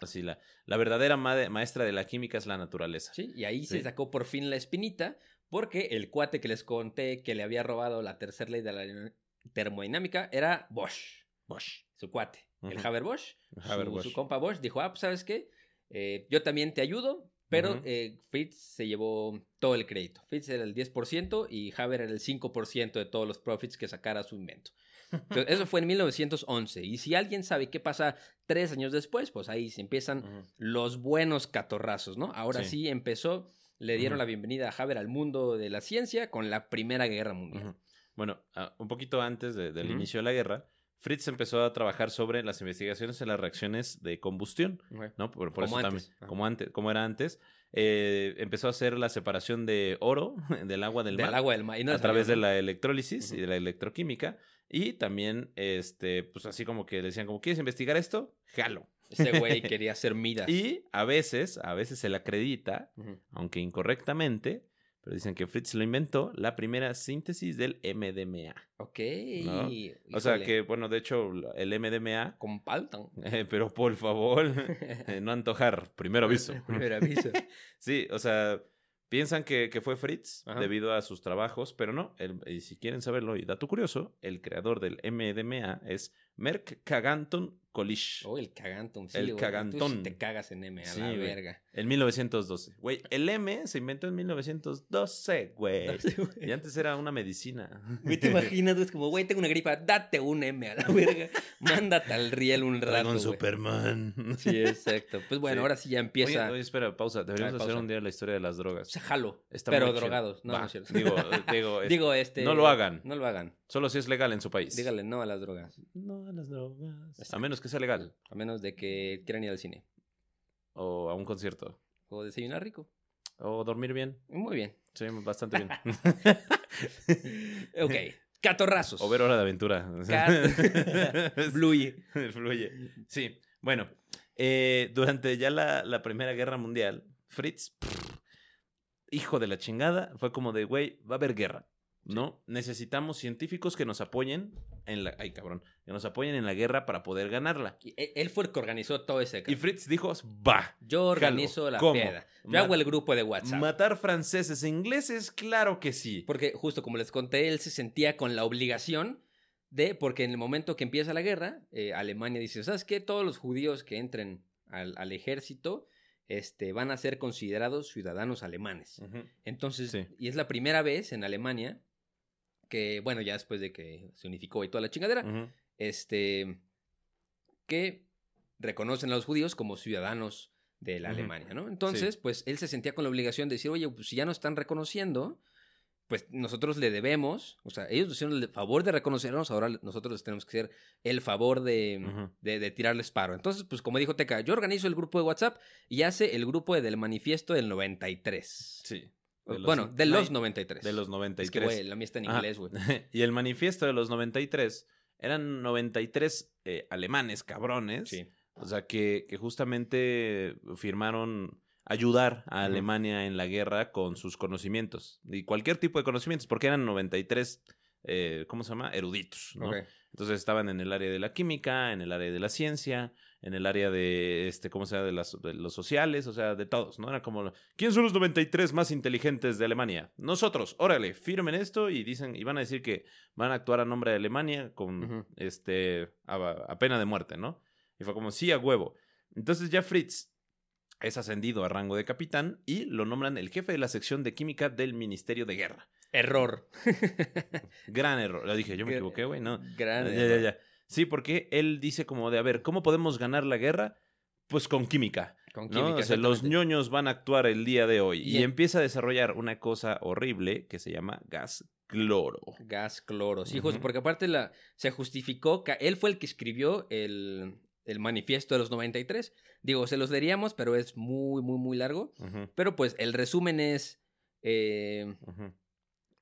así, la, la verdadera ma- maestra de la química es la naturaleza. Sí, y ahí Sí. se sacó por fin la espinita, porque el cuate que les conté que le había robado la tercera ley de la termodinámica era Bosch, Bosch. su cuate. El. Haber Bosch, El su, Haber-Bosch. su compa Bosch, dijo, ah, pues sabes qué, Eh, yo también te ayudo, pero eh, Fritz se llevó todo el crédito. Fritz era el 10% y Haber era el 5% de todos los profits que sacara su invento. Entonces, eso fue en 1911. Y si alguien sabe qué pasa tres años después, pues ahí se empiezan los buenos catorrazos, ¿no? Ahora sí, Sí. empezó, le dieron la bienvenida a Haber al mundo de la ciencia con la Primera Guerra Mundial. Bueno, ah, un poquito antes de- del inicio de la guerra, Fritz empezó a trabajar sobre las investigaciones en las reacciones de combustión. ¿no? Por, por Como eso antes. también, como antes, como era antes, eh, empezó a hacer la separación de oro del agua del, Del mar agua del mar. y no a través de la electrólisis y de la electroquímica y también, este, pues así como que decían, como quieres investigar esto, jalo. Ese güey quería ser Midas. Y a veces, a veces se le acredita aunque incorrectamente, pero dicen que Fritz lo inventó, la primera síntesis del MDMA. Ok. ¿No? O sea que, bueno, de hecho, el MDMA, Con Palton. eh, pero por favor, eh, no antojar, primero aviso. Primer aviso. Sí, o sea, piensan que, que fue Fritz Ajá. debido a sus trabajos, pero no. el- y si quieren saberlo, y dato curioso, el creador del MDMA es Merck Kaganton Kolisch. Oh, el cagantón. Sí, El güey, Tú cagantón. sí te cagas en M, a Sí, la verga. En 1912. Güey, el M se inventó en 1912, güey. Y antes era una medicina. Güey, te imaginas, es como, güey, tengo una gripa, date un M a la verga. Mándate al riel un rato, güey. Superman. Sí, exacto. Pues bueno, Sí. ahora sí ya empieza. oye, espera, pausa. Deberíamos hacer un día la historia de las drogas. Se jalo. Está pero drogados. No, es cierto. Digo, digo, es- Digo, este. no lo hagan. No lo hagan. solo si es legal en su país. Dígale no a las drogas. No a las drogas. A menos que sea legal. A menos de que quieran ir al cine. O a un concierto. O desayunar rico. O dormir bien. Muy bien. Sí, bastante bien. Ok. Catorrazos. o ver Hora de Aventura. Cat- Bluey. Fluye. Sí. Bueno, eh, durante ya la, la Primera Guerra Mundial, Fritz, pff, hijo de la chingada, fue como de, güey, va a haber guerra. ¿No? Necesitamos científicos que nos apoyen en la... Ay, cabrón. Que nos apoyen en la guerra para poder ganarla. Y él- fue el que organizó todo ese. Y Fritz dijo, va. Yo organizo jalo. la ¿Cómo? peda. Yo hago el grupo de WhatsApp. Matar franceses e ingleses, claro que sí. Porque justo como les conté, él se sentía con la obligación de, porque en el momento que empieza la guerra, eh, Alemania dice, ¿sabes qué? Todos los judíos que entren al, al ejército este, van a ser considerados ciudadanos alemanes. Entonces, Sí. y es la primera vez en Alemania que, bueno, ya después de que se unificó y toda la chingadera, Ujú. este, que reconocen a los judíos como ciudadanos de la Ujú. Alemania, ¿no? Entonces, pues él se sentía con la obligación de decir, oye, pues si ya nos están reconociendo, pues nosotros le debemos, o sea, ellos nos hicieron el favor de reconocernos, ahora nosotros les tenemos que hacer el favor de, Ujú. de, de tirarles paro. Entonces, pues como dijo Teca, yo organizo el grupo de WhatsApp y hace el grupo del manifiesto del 93. Sí. De los- bueno, de los hay- 93. De los Es 93. que, güey, la mía está en inglés, güey. y el manifiesto de los 93 eran 93 eh, alemanes cabrones. Sí. O sea, que, que justamente firmaron ayudar a. Alemania en la guerra con sus conocimientos. Y cualquier tipo de conocimientos, porque eran 93, eh, ¿cómo se llama? Eruditos, ¿no? Entonces estaban en el área de la química, en el área de la ciencia, en el área de, este, ¿cómo se llama? De, las, de los sociales, o sea, de todos, ¿no? Era como, ¿quién son los 93 más inteligentes de Alemania? Nosotros, órale, firmen esto y dicen, y van a decir que van a actuar a nombre de Alemania con, este, a, a pena de muerte, ¿no? Y fue como, sí, a huevo. Entonces ya Fritz es ascendido a rango de capitán y lo nombran el jefe de la sección de química del Ministerio de Guerra. Error. Gran error. Lo dije, yo me equivoqué, güey, no. Gran Ya, ya, ya. Sí, porque él dice como de, a ver, ¿cómo podemos ganar la guerra? Pues con química. Con ¿no? química, O sea, los ñoños van a actuar el día de hoy. Y, Y- empieza a desarrollar una cosa horrible que se llama gas cloro. Gas cloro. Sí, justo, porque aparte la, se justificó que él fue el que escribió el, el manifiesto de los 93. Digo, se los leeríamos, pero es muy, muy, muy largo. Pero pues el resumen es, eh,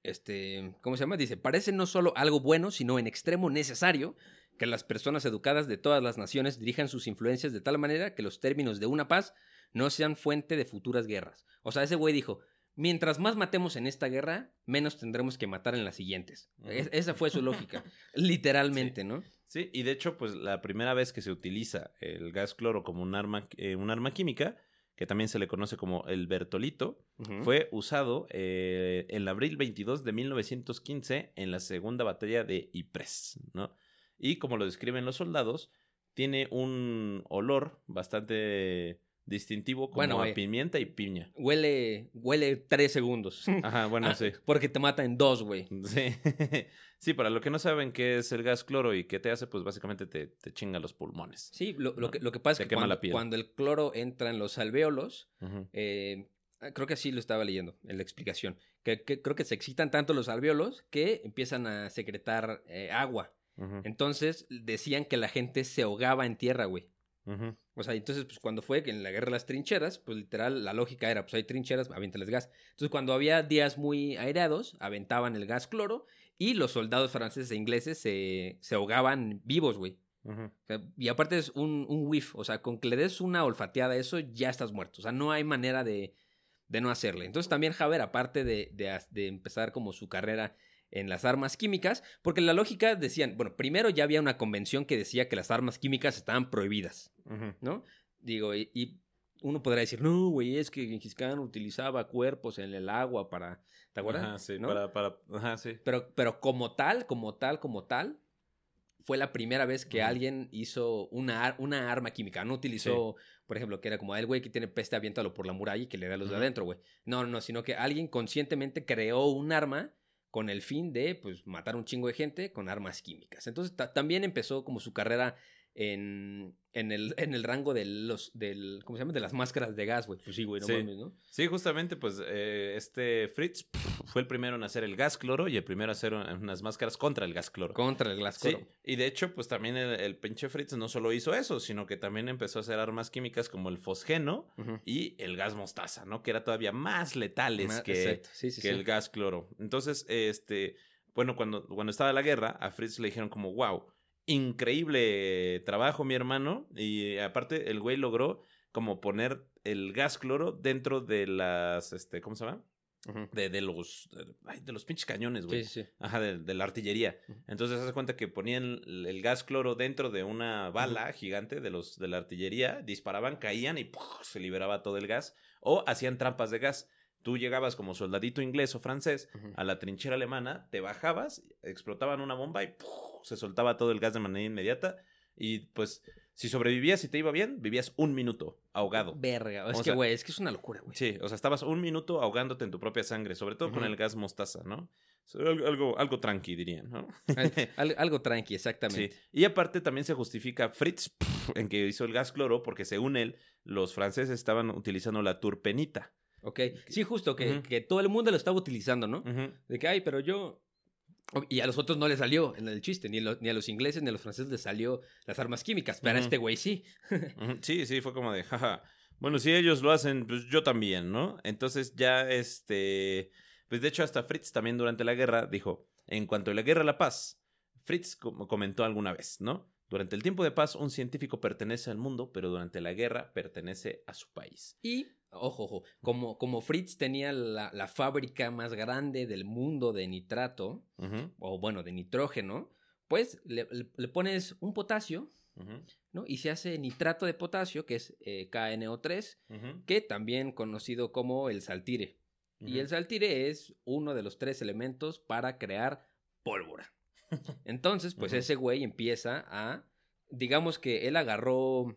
este, ¿cómo se llama? Dice, parece no solo algo bueno, sino en extremo necesario que las personas educadas de todas las naciones dirijan sus influencias de tal manera que los términos de una paz no sean fuente de futuras guerras. O sea, ese güey dijo, mientras más matemos en esta guerra, menos tendremos que matar en las siguientes. Es- esa fue su lógica, literalmente, ¿no? Sí, y de hecho, pues la primera vez que se utiliza el gas cloro como un arma, eh, un arma química, que también se le conoce como el Bertolito, fue usado eh, el abril 22 de 1915 en la segunda batalla de Ypres, ¿no? Y como lo describen los soldados, tiene un olor bastante distintivo como Bueno, a pimienta y piña. Huele, huele tres segundos. Ajá, bueno, Ah, sí. Porque te mata en dos, güey. Sí. sí, para lo que no saben qué es el gas cloro y qué te hace, pues básicamente te, te chinga los pulmones. Sí, lo, lo que, lo que pasa Te es que quema cuando, la piel. cuando el cloro entra en los alvéolos, eh, creo que así lo estaba leyendo en la explicación, que, que creo que se excitan tanto los alvéolos que empiezan a secretar eh, agua. Entonces decían que la gente se ahogaba en tierra, güey. O sea, entonces, pues cuando fue que en la guerra de las trincheras, pues literal, la lógica era, pues hay trincheras, aviéntales gas. Entonces, cuando había días muy aireados, aventaban el gas cloro y los soldados franceses e ingleses se, se ahogaban vivos, güey. Ujú. O sea, y aparte es un, un whiff, o sea, con que le des una olfateada a eso, ya estás muerto. O sea, no hay manera de, de no hacerle. Entonces también Javier, aparte de, de, de empezar como su carrera en las armas químicas, porque la lógica decían, bueno, primero ya había una convención que decía que las armas químicas estaban prohibidas. ¿no? Digo, y, y uno podrá decir, no, güey, es que Gengis Khan utilizaba cuerpos en el agua para... ¿Te acuerdas? Ajá, sí, ¿No? para, para, ajá, sí. Pero, pero como tal, como tal, como tal, fue la primera vez que alguien hizo una, ar- una arma química. No utilizó, por ejemplo, que era como el güey que tiene peste, aviéntalo por la muralla y que le da los de adentro, güey. No, no, no, sino que alguien conscientemente creó un arma con el fin de, pues, matar un chingo de gente con armas químicas. Entonces, ta- también empezó como su carrera en, en, el, en el rango de los, del, ¿cómo se llama? De las máscaras de gas, güey. Pues sí, güey, no Sí. mames, ¿no? Sí, justamente, pues eh, este Fritz fue el primero en hacer el gas cloro y el primero en hacer un- unas máscaras contra el gas cloro. Contra el gas Sí, cloro. y de hecho, pues también el, el pinche Fritz no solo hizo eso, sino que también empezó a hacer armas químicas como el fosgeno y el gas mostaza, ¿no? Que era todavía más letales que. Sí, que el gas cloro. Entonces, este, bueno, cuando, cuando estaba la guerra, a Fritz le dijeron como, wow, increíble trabajo, mi hermano. Y aparte, el güey logró como poner el gas cloro dentro de las, este, ¿cómo se llama? De, de los, de, ay, de los pinches cañones, güey. Sí, sí. Ajá, de, de la artillería. Ujú. Entonces, hace cuenta que ponían el, el gas cloro dentro de una bala gigante de los de la artillería, disparaban, caían y ¡puf! se liberaba todo el gas. O hacían trampas de gas. Tú llegabas como soldadito inglés o francés a la trinchera alemana, te bajabas, explotaban una bomba y ¡puf! se soltaba todo el gas de manera inmediata. Y pues, si sobrevivías y te iba bien, vivías un minuto ahogado. Verga. Es que, güey, es que es una locura, güey. Sí, o sea, estabas un minuto ahogándote en tu propia sangre, sobre todo con el gas mostaza, ¿no? Algo, algo, algo tranqui, dirían, ¿no? Al- al- algo tranqui, exactamente. Sí. Y aparte también se justifica Fritz en que hizo el gas cloro porque según él, los franceses estaban utilizando la turpenita. Ok. Sí, justo, que, que todo el mundo lo estaba utilizando, ¿no? De que, ay, pero yo. Y a los otros no les salió en el chiste, ni, a los- ni a los ingleses ni a los franceses les salió las armas químicas, pero a este güey sí. Sí, sí, fue como de, jaja. Bueno, si ellos lo hacen, pues yo también, ¿no? Entonces ya, este, pues de hecho hasta Fritz también durante la guerra dijo, en cuanto a la guerra a la paz, Fritz como comentó alguna vez, ¿no? Durante el tiempo de paz, un científico pertenece al mundo, pero durante la guerra pertenece a su país. Y, ojo, ojo, como, como Fritz tenía la, la fábrica más grande del mundo de nitrato, o bueno, de nitrógeno, pues le, le- le pones un potasio, ¿no? Y se hace nitrato de potasio, que es eh, KNO3, ujú, que también conocido como el saltire. Y el saltire es uno de los tres elementos para crear pólvora. Entonces, pues ese güey empieza a, digamos que él agarró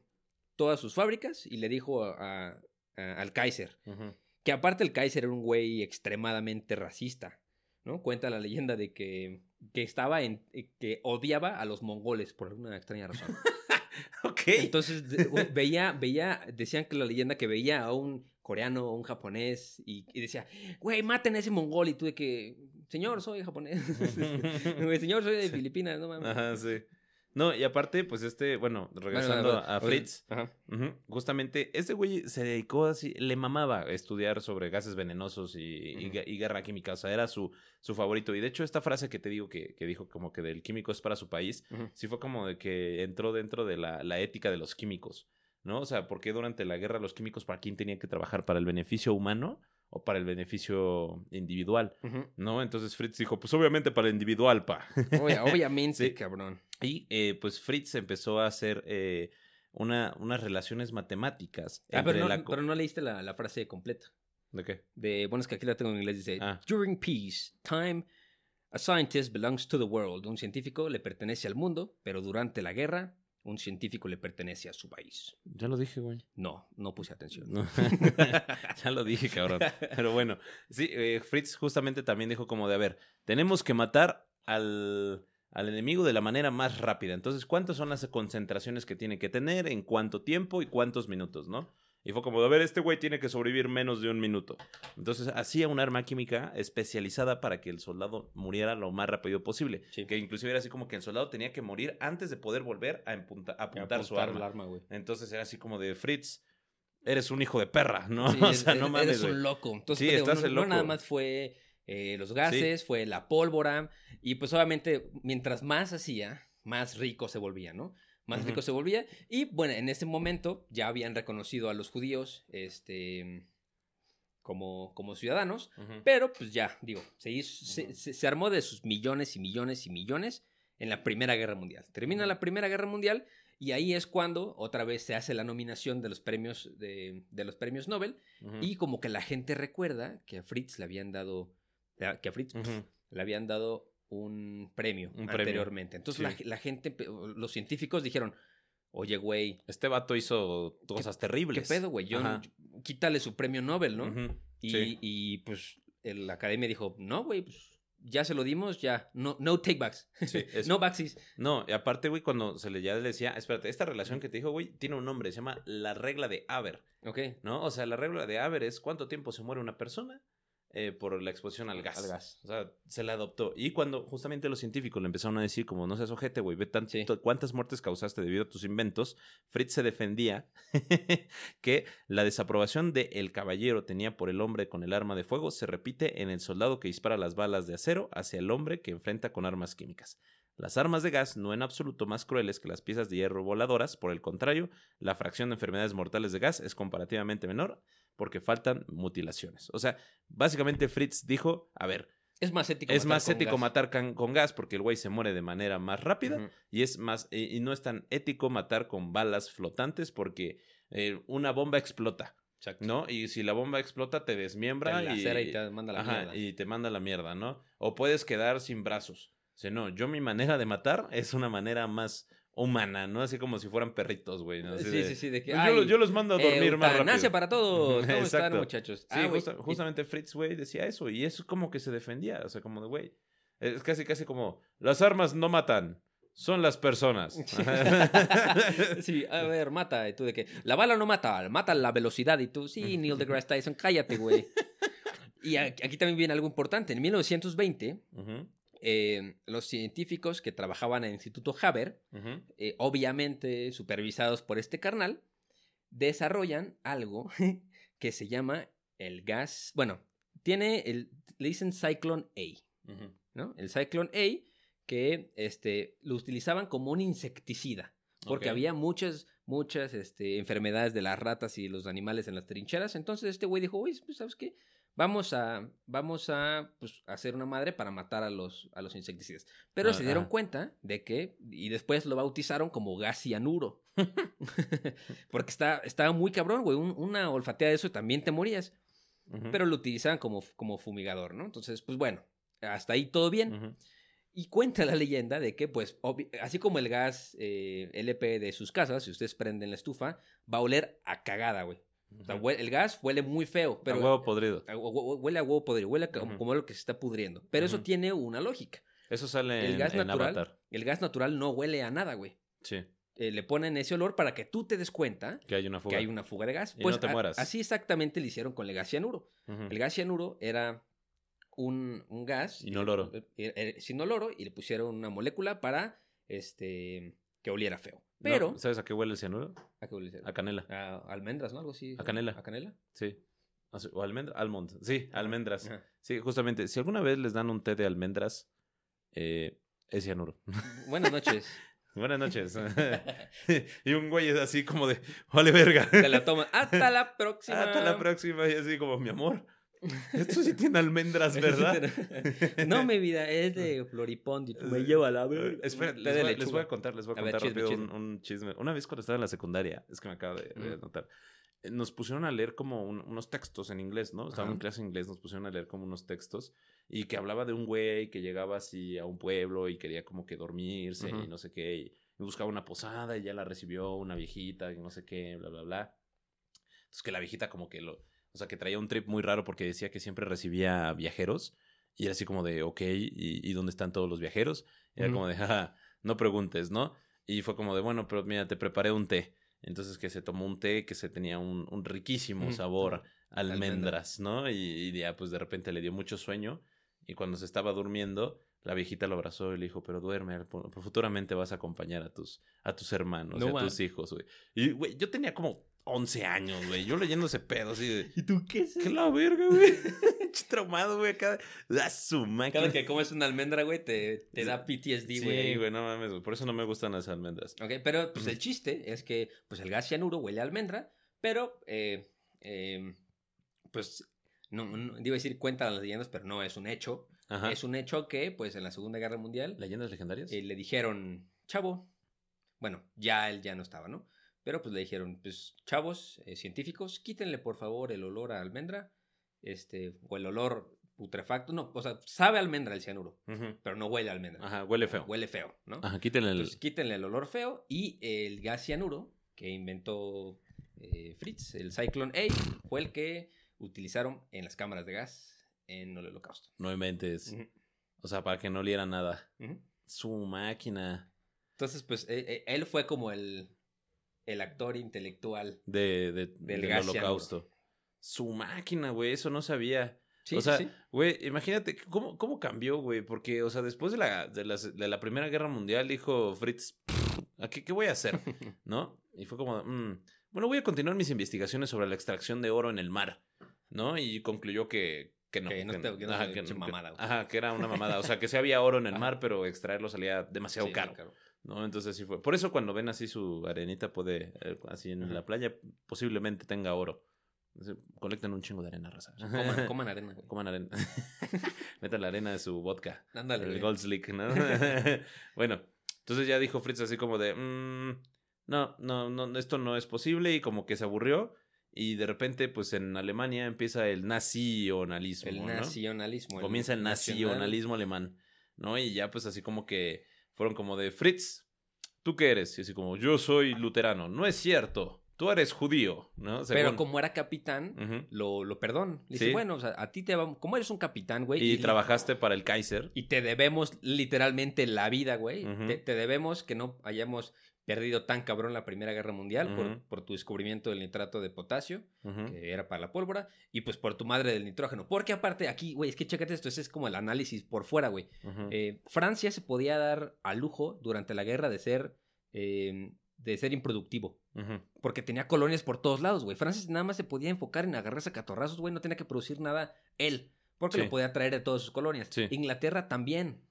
todas sus fábricas y le dijo a- a- al Kaiser, que aparte el Kaiser era un güey extremadamente racista, ¿no? Cuenta la leyenda de que, que estaba en, eh, que odiaba a los mongoles por alguna extraña razón. Ok. Entonces veía, veía, decían que la leyenda que veía a un coreano o un japonés y, y decía, güey, maten a ese mongol y tú de que, señor, soy japonés. Señor, soy de. Filipinas, no mames. Ajá, sí. No, y aparte, pues este, bueno, regresando a Fritz, Ajá. justamente, este güey se dedicó así, le mamaba estudiar sobre gases venenosos y, y guerra química, o sea, era su, su favorito. Y de hecho, esta frase que te digo que, que dijo como que del químico es para su país, sí fue como de que entró dentro de la, la ética de los químicos, ¿no? O sea, ¿por qué durante la guerra los químicos para quién tenían que trabajar? ¿Para el beneficio humano o para el beneficio individual? ¿No? Entonces Fritz dijo, pues obviamente para el individual, pa. Obvia- obviamente, Sí. cabrón. Y eh, pues Fritz empezó a hacer eh, una, unas relaciones matemáticas. Ah, pero no, la pero no leíste la, la frase completa. ¿De qué? De, bueno, es que aquí la tengo en inglés, dice, Ah. During peace, time, a scientist belongs to the world. Un científico le pertenece al mundo, pero durante la guerra, un científico le pertenece a su país. Ya lo dije, güey. No, no puse atención. No. ya lo dije, cabrón. Pero bueno, sí, eh, Fritz justamente también dijo como de, a ver, tenemos que matar al, al enemigo de la manera más rápida. Entonces, ¿cuántas son las concentraciones que tiene que tener, en cuánto tiempo y cuántos minutos, no? Y fue como, a ver, este güey tiene que sobrevivir menos de un minuto. Entonces, hacía un arma química especializada para que el soldado muriera lo más rápido posible. Sí. Que inclusive era así como que el soldado tenía que morir antes de poder volver a empunta- a apuntar, su Apuntar arma. el güey. Entonces era así como de Fritz, eres un hijo de perra, ¿no? Sí, o sea, no es- mames. Eres un loco. Entonces, Sí, estás no, el no loco. nada más fue eh, los gases, fue la pólvora. Y pues obviamente, mientras más hacía, más rico se volvía, ¿no? Más rico se volvía. Y bueno, en ese momento ya habían reconocido a los judíos este, como, como ciudadanos. Pero pues ya, digo, se, hizo- se, se- se armó de sus millones y millones y millones en la Primera Guerra Mundial. Termina la Primera Guerra Mundial y ahí es cuando otra vez se hace la nominación de los premios, de, de los premios Nobel y como que la gente recuerda que a Fritz le habían dado, que a Fritz pf, le habían dado un premio Un premio, anteriormente. Entonces sí. la, la gente, los científicos dijeron, oye, güey, Este vato hizo cosas ¿qué terribles. pedo, güey? Yo, quítale su premio Nobel, ¿no? Y, Sí. y, pues la academia dijo, no, güey, pues ya se lo dimos, ya, no, no take backs, Sí, no backsies. No, y aparte, güey, cuando se le ya le decía, espérate, esta relación que te dijo, güey, tiene un nombre, se llama la regla de Haber, Ok, ¿no? O sea, la regla de Haber es cuánto tiempo se muere una persona eh, por la exposición al gas. Al gas. O sea, se la adoptó. Y cuando justamente los científicos le empezaron a decir, como no seas ojete, güey, ve tanto, Sí. cuántas muertes causaste debido a tus inventos, Fritz se defendía que la desaprobación de el caballero tenía por el hombre con el arma de fuego se repite en el soldado que dispara las balas de acero hacia el hombre que enfrenta con armas químicas. Las armas de gas no en absoluto más crueles que las piezas de hierro voladoras, por el contrario, la fracción de enfermedades mortales de gas es comparativamente menor porque faltan mutilaciones. O sea, básicamente Fritz dijo, a ver, es más ético. es matar más con ético gas. matar can- con gas porque el güey se muere de manera más rápida y es más y y no es tan ético matar con balas flotantes porque eh, una bomba explota, Exacto. ¿no? Y si la bomba explota te desmiembra Te y, y te manda la Ajá, mierda. y te manda la mierda, ¿no? O puedes quedar sin brazos. O sea, no, yo mi manera de matar es una manera más humana, ¿no? Así como si fueran perritos, güey. ¿no? Sí, de, sí, sí, de que, "Pues yo, ay, los- yo los mando a dormir más eutanasia rápido. para todos. ¿Cómo están, muchachos? Sí, Ah, justa- justamente Fritz, güey, decía eso. Y eso como que se defendía. O sea, como de, güey. Es casi, casi como, las armas no matan, son las personas. Sí, a ver, mata. Y tú de que la bala no mata, mata la velocidad. Y tú, sí, Neil deGrasse Tyson, cállate, güey. Y aquí también viene algo importante. En 1920, Ujú, eh, los científicos que trabajaban en el Instituto Haber, eh, obviamente supervisados por este carnal, desarrollan algo que se llama el gas. Bueno, tiene el. Le dicen Cyclone A. ¿no? El Cyclone A, que este, lo utilizaban como un insecticida, porque había muchas, muchas este, enfermedades de las ratas y los animales en las trincheras. Entonces este güey dijo, oye, pues, ¿sabes qué? Vamos a, vamos a pues, hacer una madre para matar a los, a los insecticidas. Pero Ah, se dieron ah. cuenta de que, y después lo bautizaron como gas cianuro. porque está, estaba muy cabrón, güey. Un- una olfateada de eso también te morías. Pero lo utilizaban como, como fumigador, ¿no? Entonces, pues bueno, hasta ahí todo bien. Ujú. Y cuenta la leyenda de que, pues, así como el gas eh, LP de sus casas, si ustedes prenden la estufa, va a oler a cagada, güey. O sea, el gas huele muy feo, pero... a huevo podrido. a huele a huevo podrido, huele a Ujú. como lo que se está pudriendo. Pero eso tiene una lógica. Eso sale El en, gas en natural, Avatar. el gas natural no huele a nada, güey. Sí, Eh, le ponen ese olor para que tú te des cuenta que hay una fuga. que hay una fuga de gas. Y Pues no te a- mueras. así exactamente le hicieron con el gas cianuro. El gas cianuro era un, un gas. Inoloro. eh, eh, eh, sin oloro y le pusieron una molécula para este que oliera feo. No, Pero. ¿Sabes a qué huele el cianuro? ¿A qué huele? A canela. A almendras, ¿no? Algo así. A canela. ¿A canela? Sí. O sea, O almendra, almond. Sí, almendras. Ajá. Sí, justamente. Si alguna vez les dan un té de almendras, eh, es cianuro. Buenas noches. Buenas noches. y un güey es así como de, vale verga. Te la toman. Hasta la próxima. Hasta la próxima. Y así como, mi amor, esto sí tiene almendras, ¿verdad? no, mi vida, es de Floripond y tú me llevas a la verga. Espera, Té les, voy, les voy a contar, les voy a A ver, contar chisme, rápido chisme. Un, un chisme. Una vez cuando estaba en la secundaria, es que me acabo de, de notar, eh, nos pusieron a leer como un- unos textos en inglés, ¿no? Estaba Ajá. en clase de inglés, nos pusieron a leer como unos textos y que hablaba de un güey que llegaba así a un pueblo y quería como que dormirse y no sé qué. Y, y buscaba una posada y ya la recibió una viejita y no sé qué, bla, bla, bla. Entonces que la viejita como que lo, o sea, que traía un trip muy raro porque decía que siempre recibía viajeros y era así como de, ok, ¿y, y dónde están todos los viajeros? Y era como de, jaja, no preguntes, ¿no? Y fue como de, bueno, pero mira, te preparé un té. Entonces que se tomó un té que se tenía un, un riquísimo Ujú. sabor almendras, ¿no? Y, y ya pues de repente le dio mucho sueño y cuando se estaba durmiendo, la viejita lo abrazó y le dijo, pero duerme, futuramente vas a acompañar a tus, a tus hermanos No y a tus hijos, güey. Y, güey, yo tenía como 11 años, güey, yo leyendo ese pedo así de... ¿Y tú qué es ¿Qué la verga, güey? Traumado, güey, acá. A su máquina. Cada que comes una almendra, güey, te, te da PTSD, Sí, güey. güey, no mames, güey. Por eso no me gustan las almendras. Ok, pero pues el chiste es que pues el gas cianuro huele a almendra, pero eh, eh, pues no, no- digo decir cuenta las leyendas, pero no es un hecho. Ajá. Es un hecho que pues en la Segunda Guerra Mundial ¿Leyendas legendarias? eh, le dijeron, chavo, bueno, ya él ya no estaba, ¿no? Pero pues le dijeron, pues chavos, eh, científicos, quítenle por favor el olor a almendra, este, o el olor putrefacto, no, o sea, sabe a almendra el cianuro, pero no huele a almendra. Ajá, huele feo. Huele feo, ¿no? Ajá, quítenle el... Entonces quítenle el olor feo y el gas cianuro que inventó eh, Fritz, el Cyclone A, fue el que utilizaron en las cámaras de gas en el holocausto. No inventes. O sea, para que no oliera nada. Su máquina Entonces, pues eh, eh, él fue como el, el actor intelectual. de, de- Del holocausto. Su máquina, güey, eso no sabía. Sí, o sea, sí. güey, imagínate cómo, cómo cambió, güey. Porque, o sea, después de la, de, la Primera Guerra Mundial dijo Fritz, ¿a qué, qué voy a hacer? ¿No? Y fue como, "Mm, bueno, voy a continuar mis investigaciones sobre la extracción de oro en el mar, ¿no? Y concluyó que, que no. Que no te- que no ajá, que mamada, ajá, que era una mamada. O sea, que sí había oro en el mar, pero extraerlo salía demasiado Sí, caro. ¿No? Entonces sí fue. Por eso cuando ven así su arenita puede, eh, así en la playa, posiblemente tenga oro. Colectan un chingo de arena, raza. Coman, coman arena. Coman arena. Metan la arena de su vodka. Ándale, el. Gold Slick, ¿no? bueno, entonces ya dijo Fritz así como de, "Mm, no, no, no, esto no es posible y como que se aburrió. Y de repente, pues en Alemania empieza el nacionalismo. El ¿no? nacionalismo. Comienza el nacional. nacionalismo alemán, ¿no? Y ya pues así como que fueron como de Fritz, ¿tú qué eres? Y así como, yo soy luterano. No es cierto, tú eres judío, ¿no? Pero como era capitán, lo, lo perdón. Le dice, bueno, o sea, a ti te va... Como eres un capitán, güey. Y trabajaste para el Kaiser. Y te debemos literalmente la vida, güey. Te debemos que no hayamos perdido tan cabrón la Primera Guerra Mundial por, tu descubrimiento del nitrato de potasio, que era para la pólvora, y pues por tu madre del nitrógeno. Porque aparte aquí, güey, es que chécate esto, ese es como el análisis por fuera, güey. Eh, Francia se podía dar al lujo durante la guerra de ser, eh, de ser improductivo. Porque tenía colonias por todos lados, güey. Francia nada más se podía enfocar en agarrarse a catorrazos, güey. No tenía que producir nada él. Porque Sí. lo podía traer de todas sus colonias. Sí. Inglaterra también.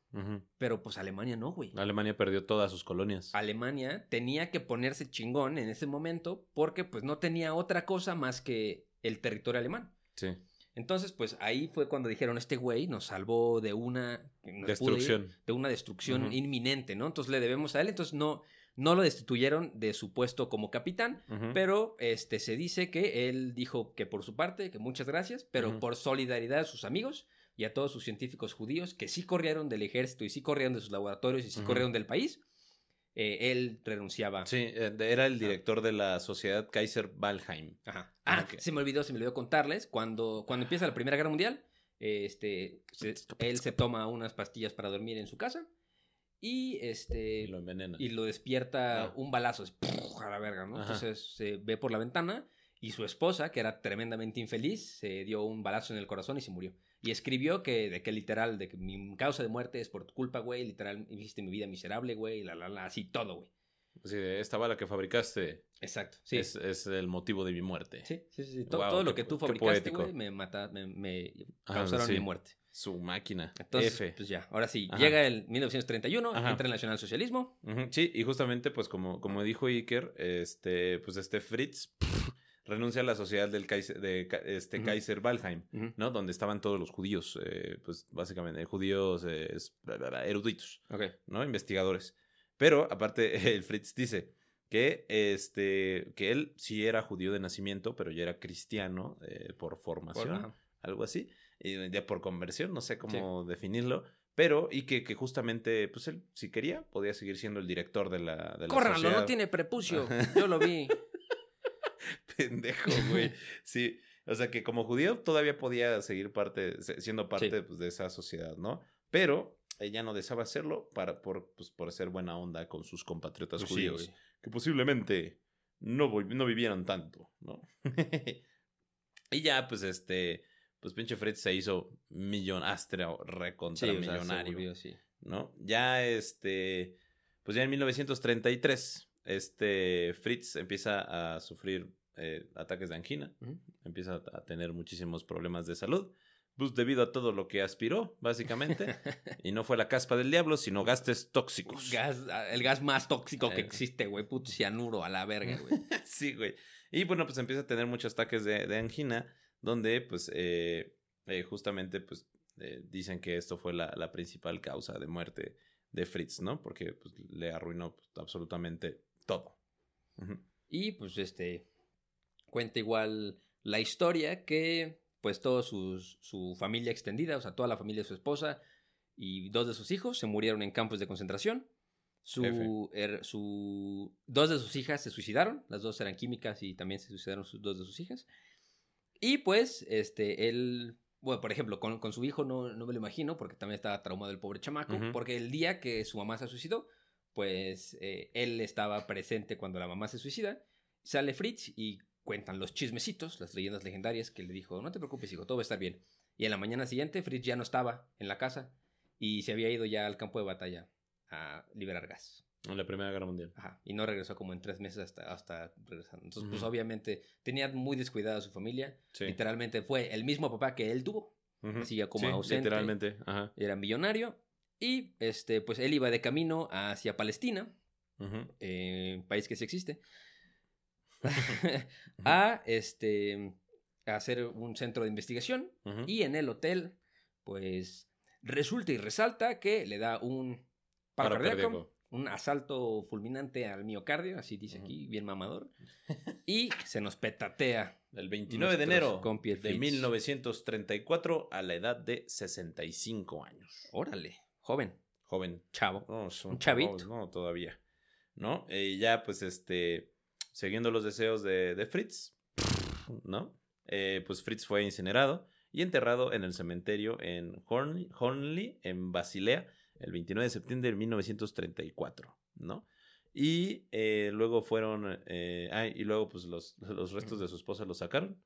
Pero pues Alemania no, güey. Alemania perdió todas sus colonias. Alemania tenía que ponerse chingón en ese momento porque pues no tenía otra cosa más que el territorio alemán. Sí. Entonces, pues ahí fue cuando dijeron, este güey nos salvó de una ir- Destrucción. de una destrucción inminente, ¿no? Entonces le debemos a él, entonces no, no lo destituyeron de su puesto como capitán, pero este se dice que él dijo que por su parte, que muchas gracias, pero por solidaridad a sus amigos y a todos sus científicos judíos que sí corrieron del ejército y sí corrieron de sus laboratorios y sí Ujú. corrieron del país, eh, él renunciaba. Sí, eh, era el director de la sociedad Kaiser Valheim. Ajá. Ah, Ah, se me olvidó, se me olvidó contarles. Cuando, cuando empieza la Primera Guerra Mundial, este, se- él se toma unas pastillas para dormir en su casa y este Y lo envenena. y lo despierta Ah. un balazo, es, a la verga, ¿no? Ajá. Entonces se ve por la ventana y su esposa, que era tremendamente infeliz, se dio un balazo en el corazón y se murió. Y escribió que, de que literal, de que mi causa de muerte es por tu culpa, güey, literal, hiciste mi vida miserable, güey, la, la, la, así todo, güey. De, esta bala que fabricaste Exacto, sí. es, es el motivo de mi muerte. Sí, sí, sí. sí. Todo, lo que tú fabricaste, güey, me mata, me, me Ah, causaron sí. mi muerte. Su máquina. Entonces, F. pues ya, ahora sí, Ajá. llega el 1931, Ajá. entra el nacionalsocialismo. Ujú, Sí, y justamente, pues como, como dijo Iker, este, pues este Fritz renuncia a la sociedad del Kaiser, de este Ujú. Kaiser Valheim, Ujú. ¿no? Donde estaban todos los judíos, eh, pues básicamente judíos eh, es- bla, bla, bla, eruditos, Ok. ¿no? Investigadores. Pero aparte, el Fritz dice que, este, que él sí era judío de nacimiento, pero ya era cristiano eh, por formación, algo así, y ya por conversión, no sé cómo definirlo, Pero, y que, que justamente, pues él, si quería, podía seguir siendo el director de la, de la Córranlo, sociedad. no tiene prepucio. Yo lo vi. Pendejo, güey. Sí. O sea que como judío todavía podía seguir parte, siendo parte Sí. pues, de esa sociedad, ¿no? Pero ella no deseaba hacerlo para, por, pues, por ser buena onda con sus compatriotas Pues sí, judíos. güey. que posiblemente no, no vivieran tanto, ¿no? y ya, pues, este, pues pinche Fritz se hizo millonastro, Sí, recontra o sea, se millonario, así. ¿no? Ya, este, pues ya en 1933, este, Fritz empieza a sufrir eh, ataques de angina, empieza a tener muchísimos problemas de salud, pues debido a todo lo que aspiró, básicamente, y no fue la caspa del diablo, sino gases tóxicos. Gas- el gas más tóxico que Eh. existe, güey. Puto cianuro a la verga, güey. sí, güey. Y bueno, pues empieza a tener muchos ataques de, de angina, donde pues eh, eh, justamente pues eh, dicen que esto fue la, la principal causa de muerte de Fritz, ¿no? Porque pues, le arruinó pues, absolutamente todo. Y pues este cuenta igual la historia que pues toda su familia extendida, o sea, toda la familia de su esposa y dos de sus hijos se murieron en campos de concentración. Su, her- su, dos de sus hijas se suicidaron, las dos eran químicas y también se suicidaron sus, dos de sus hijas. Y pues, este, él, bueno, por ejemplo, con, con su hijo no, no me lo imagino, porque también estaba traumado el pobre chamaco, porque el día que su mamá se suicidó, pues eh, él estaba presente cuando la mamá se suicida. Sale Fritz y cuentan los chismecitos, las leyendas legendarias, que le dijo, no te preocupes, hijo, todo va a estar bien. Y en la mañana siguiente, Fritz ya no estaba en la casa y se había ido ya al campo de batalla a liberar gas. En la Primera Guerra Mundial. Ajá, y no regresó como en tres meses hasta, hasta regresando. Entonces, pues obviamente tenía muy descuidada a su familia. Sí. Literalmente fue el mismo papá que él tuvo. Así ya como Sí, ausente. Literalmente, ajá. Era millonario. Y este, pues él iba de camino hacia Palestina, eh, país que sí existe, a este a hacer un centro de investigación. Y en el hotel, pues resulta y resalta que le da un paro cardíaco, un asalto fulminante al miocardio, así dice aquí, bien mamador. Y se nos petatea. El 29 de enero de Fritz. 1934 a la edad de 65 años. Órale, joven, Joven. chavo. No, son Un chavito. chavos, No, todavía. ¿No? Y ya, pues, este, siguiendo los deseos de, de Fritz, ¿no? Eh, pues Fritz fue incinerado y enterrado en el cementerio en Hornley, Hornley, en Basilea, el 29 de septiembre de 1934, ¿no? Y eh, luego fueron, eh, ah, y luego pues los, los restos de su esposa los sacaron,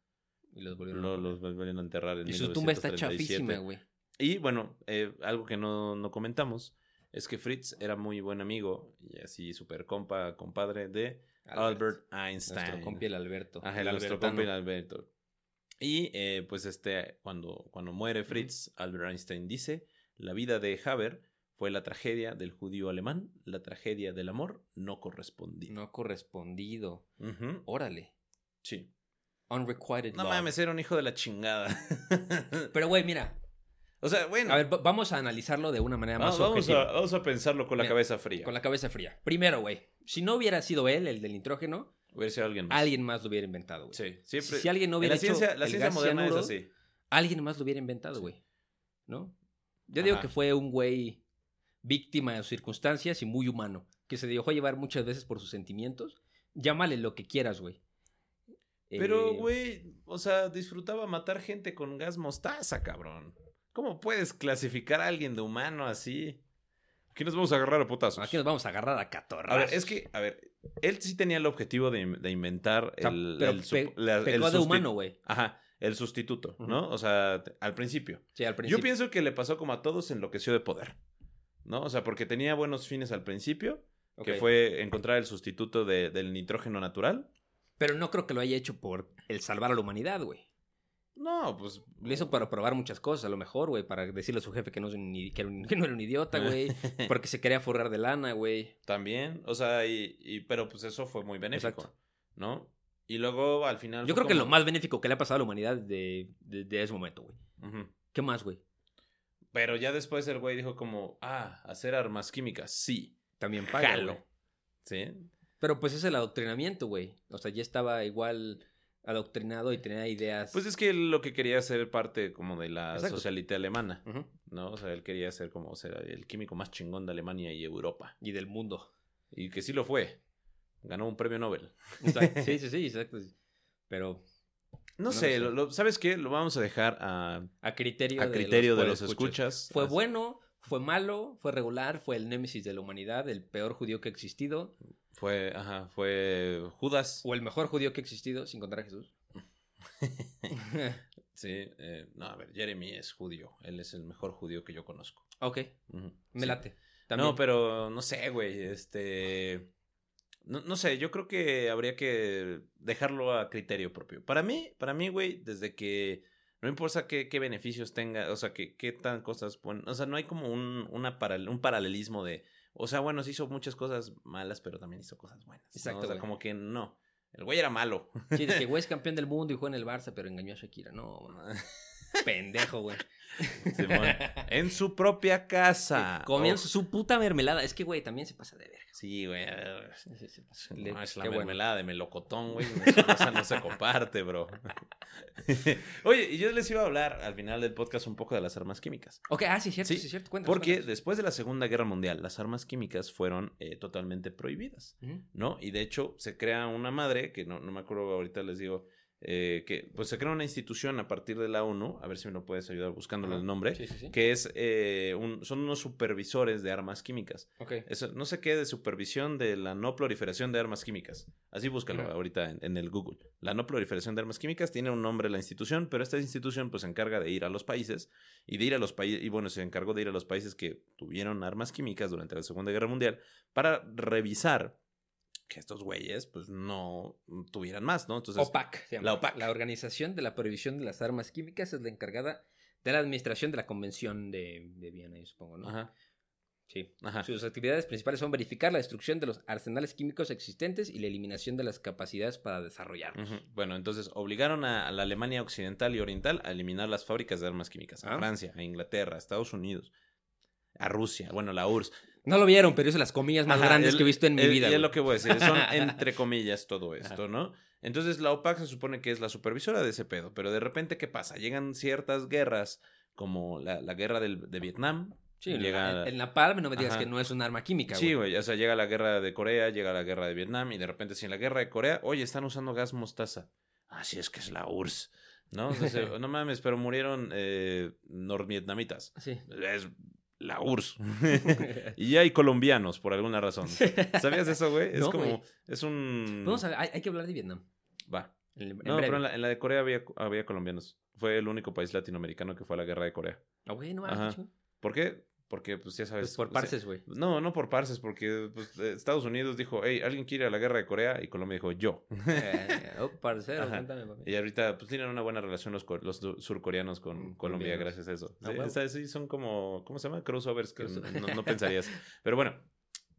Y los volvieron lo- a poner. los volvieron a enterrar en Y su tumba está 1937. chafísima, güey. Y bueno, eh, algo que no, no comentamos es que Fritz era muy buen amigo y así súper compa, compadre de Albert Einstein. Nuestro compi el Alberto. Ajá, el nuestro compa el Alberto. Y eh, pues este, cuando, cuando muere Fritz, Albert Einstein dice, la vida de Haber fue la tragedia del judío alemán, la tragedia del amor no correspondido. No correspondido. Órale. Sí. Unrequited No love. mames, era un hijo de la chingada. Pero, güey, mira. O sea, bueno. A ver, va- vamos a analizarlo de una manera más vamos, vamos objetiva. a, vamos a pensarlo con la Mira, cabeza fría. Con la cabeza fría. Primero, güey. Si no hubiera sido él, el del nitrógeno, Hubiera sido alguien más. alguien más lo hubiera inventado, güey. Sí, siempre. Si alguien no hubiera la ciencia, hecho la el ciencia gas moderna cianuro, es así. alguien más lo hubiera inventado, güey. ¿No? Yo digo que fue un güey víctima de sus circunstancias y muy humano, que se dejó llevar muchas veces por sus sentimientos. Llámale lo que quieras, güey. Pero, Eh, güey, o sea, disfrutaba matar gente con gas mostaza, cabrón. ¿Cómo puedes clasificar a alguien de humano así? Aquí nos vamos a agarrar a putazos. Aquí nos vamos a agarrar a catorrazos. A ver, es que, a ver, él sí tenía el objetivo de, de inventar O sea, el, pero el sup- pe- la- el de humano, güey. Ajá, el sustituto, ¿no? O sea, al principio. Sí, al principio. Yo pienso que le pasó como a todos, enloqueció de poder. ¿No? O sea, porque tenía buenos fines al principio, que fue encontrar el sustituto de- del nitrógeno natural. Pero no creo que lo haya hecho por el salvar a la humanidad, güey. No, pues. Lo hizo para probar muchas cosas, a lo mejor, güey. Para decirle a su jefe que no, es un que era un- que no era un idiota, güey. porque se quería forrar de lana, güey. También, o sea, y, y- pero pues eso fue muy benéfico, Exacto. ¿no? Y luego al final... Yo creo que lo más benéfico que le ha pasado a la humanidad de, de, de ese momento, güey. ¿Qué más, güey? Pero ya después el güey dijo como, ah, hacer armas químicas, sí, También paga, Jalo. ¿sí? Pero pues es el adoctrinamiento, güey. O sea, ya estaba igual adoctrinado y tenía ideas. Pues es que él lo que quería ser parte como de la Exacto. socialite alemana. ¿no? O sea, él quería ser como el químico más chingón de Alemania y Europa. Y del mundo. Y que sí lo fue. Ganó un premio Nobel. Exacto. Sí, sí, sí, exacto. Pero No, No sé, lo ¿sabes qué? Lo vamos a dejar a, a criterio, a criterio de los escuchas. Fue Así- bueno, fue malo, fue regular, fue el némesis de la humanidad, el peor judío que ha existido, Fue, ajá, fue Judas. o el mejor judío que ha existido, sin contar a Jesús. Sí, eh, no, a ver, Jeremy es judío. Él es el mejor judío que yo conozco. ok, me sí. late. También. No, pero no sé, güey. Este. No, no sé, yo creo que habría que dejarlo a criterio propio. Para mí, para mí, güey, desde que. No importa qué, qué beneficios tenga, o sea, que, qué tan cosas. buen- o sea, no hay como un, una un paralelismo de. O sea, bueno, sí hizo muchas cosas malas, pero también hizo cosas buenas. ¿no? Exacto, O sea, como que no. El güey era malo. Sí, de que güey es campeón del mundo y juega en el Barça, pero engañó a Shakira. No, pendejo, güey. En su propia casa. Comían Oh, su puta mermelada. Es que, güey, también se pasa de verga. Sí, güey. Sí, sí. No, es la qué bueno. mermelada de melocotón, güey. Esa, no se comparte, bro. Oye, y yo les iba a hablar al final del podcast un poco de las armas químicas. Ok, ah, sí, cierto, Sí, cierto. Cuéntanos, Porque cuéntanos. después de la Segunda Guerra Mundial, las armas químicas fueron eh, totalmente prohibidas. ¿no? Y de hecho se crea una madre, que no, no me acuerdo ahorita, les digo, eh, que pues se crea una institución a partir de la ONU, a ver si me lo puedes ayudar buscándole el nombre, Sí, sí, sí. que es, eh, un- son unos supervisores de armas químicas. Eso, no sé qué de supervisión de la no proliferación de armas químicas. Así búscalo ahorita en, en el Google. La no proliferación de armas químicas tiene un nombre la institución, pero esta institución pues se encarga de ir a los países y de ir a los países, y bueno, se encargó de ir a los países que tuvieron armas químicas durante la Segunda Guerra Mundial para revisar que estos güeyes pues no tuvieran más, ¿no? Entonces, OPAC. se llama. la OPAC. La Organización de la Prohibición de las Armas Químicas es la encargada de la administración de la Convención de, de Viena, yo supongo, ¿no? Ajá, Sí. ajá. Sus actividades principales son verificar la destrucción de los arsenales químicos existentes y la eliminación de las capacidades para desarrollarlos. Bueno, entonces obligaron a, a la Alemania occidental y oriental a eliminar las fábricas de armas químicas. A Ah. Francia, a Inglaterra, a Estados Unidos, a Rusia, bueno, la URSS. No lo vieron, pero hice las comillas más Ajá, grandes el- que he visto en mi vida. Y es lo que voy a decir. Son entre comillas todo esto, ¿no? Entonces la OPAC se supone que es la supervisora de ese pedo. Pero de repente, ¿qué pasa? Llegan ciertas guerras, como la, la guerra del- de Vietnam. Sí, llega... el, el napalm no me digas Ajá. que no es un arma química, Sí, güey. güey, o sea, llega la guerra de Corea, llega la guerra de Vietnam y de repente si en la guerra de Corea, oye, están usando gas mostaza. Así es que es la URSS, ¿no? Entonces, no mames, pero murieron eh, norvietnamitas. Sí. Es la URSS. y hay colombianos por alguna razón. ¿Sabías eso, güey? Es No, como, es un... Vamos a, hay, hay que hablar de Vietnam. Va. En, en No, breve. pero en la, en la de Corea había, había colombianos. Fue el único país latinoamericano que fue a la guerra de Corea. Ah, güey, no chingón. ¿Por qué? Porque, pues ya sabes... Pues por o sea, parces, güey. No, no por parces, porque pues, Estados Unidos dijo, hey, ¿alguien quiere ir a la guerra de Corea? Y Colombia dijo, yo. Eh, oh, parcero, cuéntame, papi. y ahorita pues tienen una buena relación los, los surcoreanos con Mm, Colombia colombianos. gracias a eso. Ah, Sí, huevo. o sea, sí, son como, ¿cómo se llama? Crossovers que no, no pensarías. Pero bueno,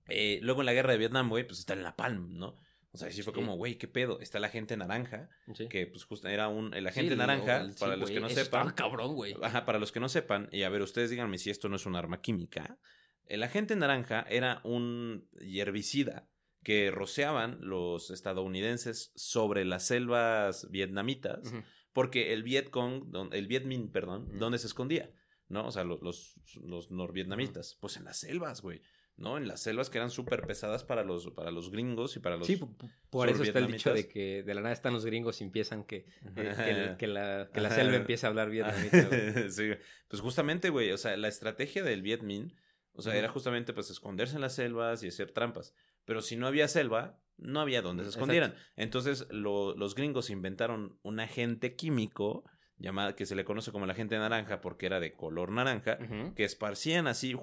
eh, luego en la guerra de Vietnam, güey, pues está en la Palm, ¿no? O sea, sí fue Sí. como, güey, ¿qué pedo? Está la gente naranja, Sí. que pues justo era un, el agente naranja, el- para los que no sepan. cabrón, güey. Ajá, para los que no sepan, y a ver, ustedes díganme si esto no es un arma química. El agente naranja era un herbicida que rociaban los estadounidenses sobre las selvas vietnamitas, porque el Vietcong, el Viet Minh, perdón, Ujú. ¿dónde se escondía? ¿No? O sea, lo- los, los norvietnamitas. Pues en las selvas, güey. ¿No? En las selvas que eran súper pesadas para los, para los gringos y para los... Sí, po- po- por eso está el dicho de que de la nada están los gringos y empiezan que, eh, que, la, que la selva empieza a hablar vietnamita. sí, pues justamente, güey, o sea, la estrategia del Viet Minh, o sea, era justamente pues esconderse en las selvas y hacer trampas. Pero si no había selva, no había donde se Exacto. escondieran. Entonces, lo- los gringos inventaron un agente químico llamado, que se le conoce como el agente naranja porque era de color naranja, que esparcían así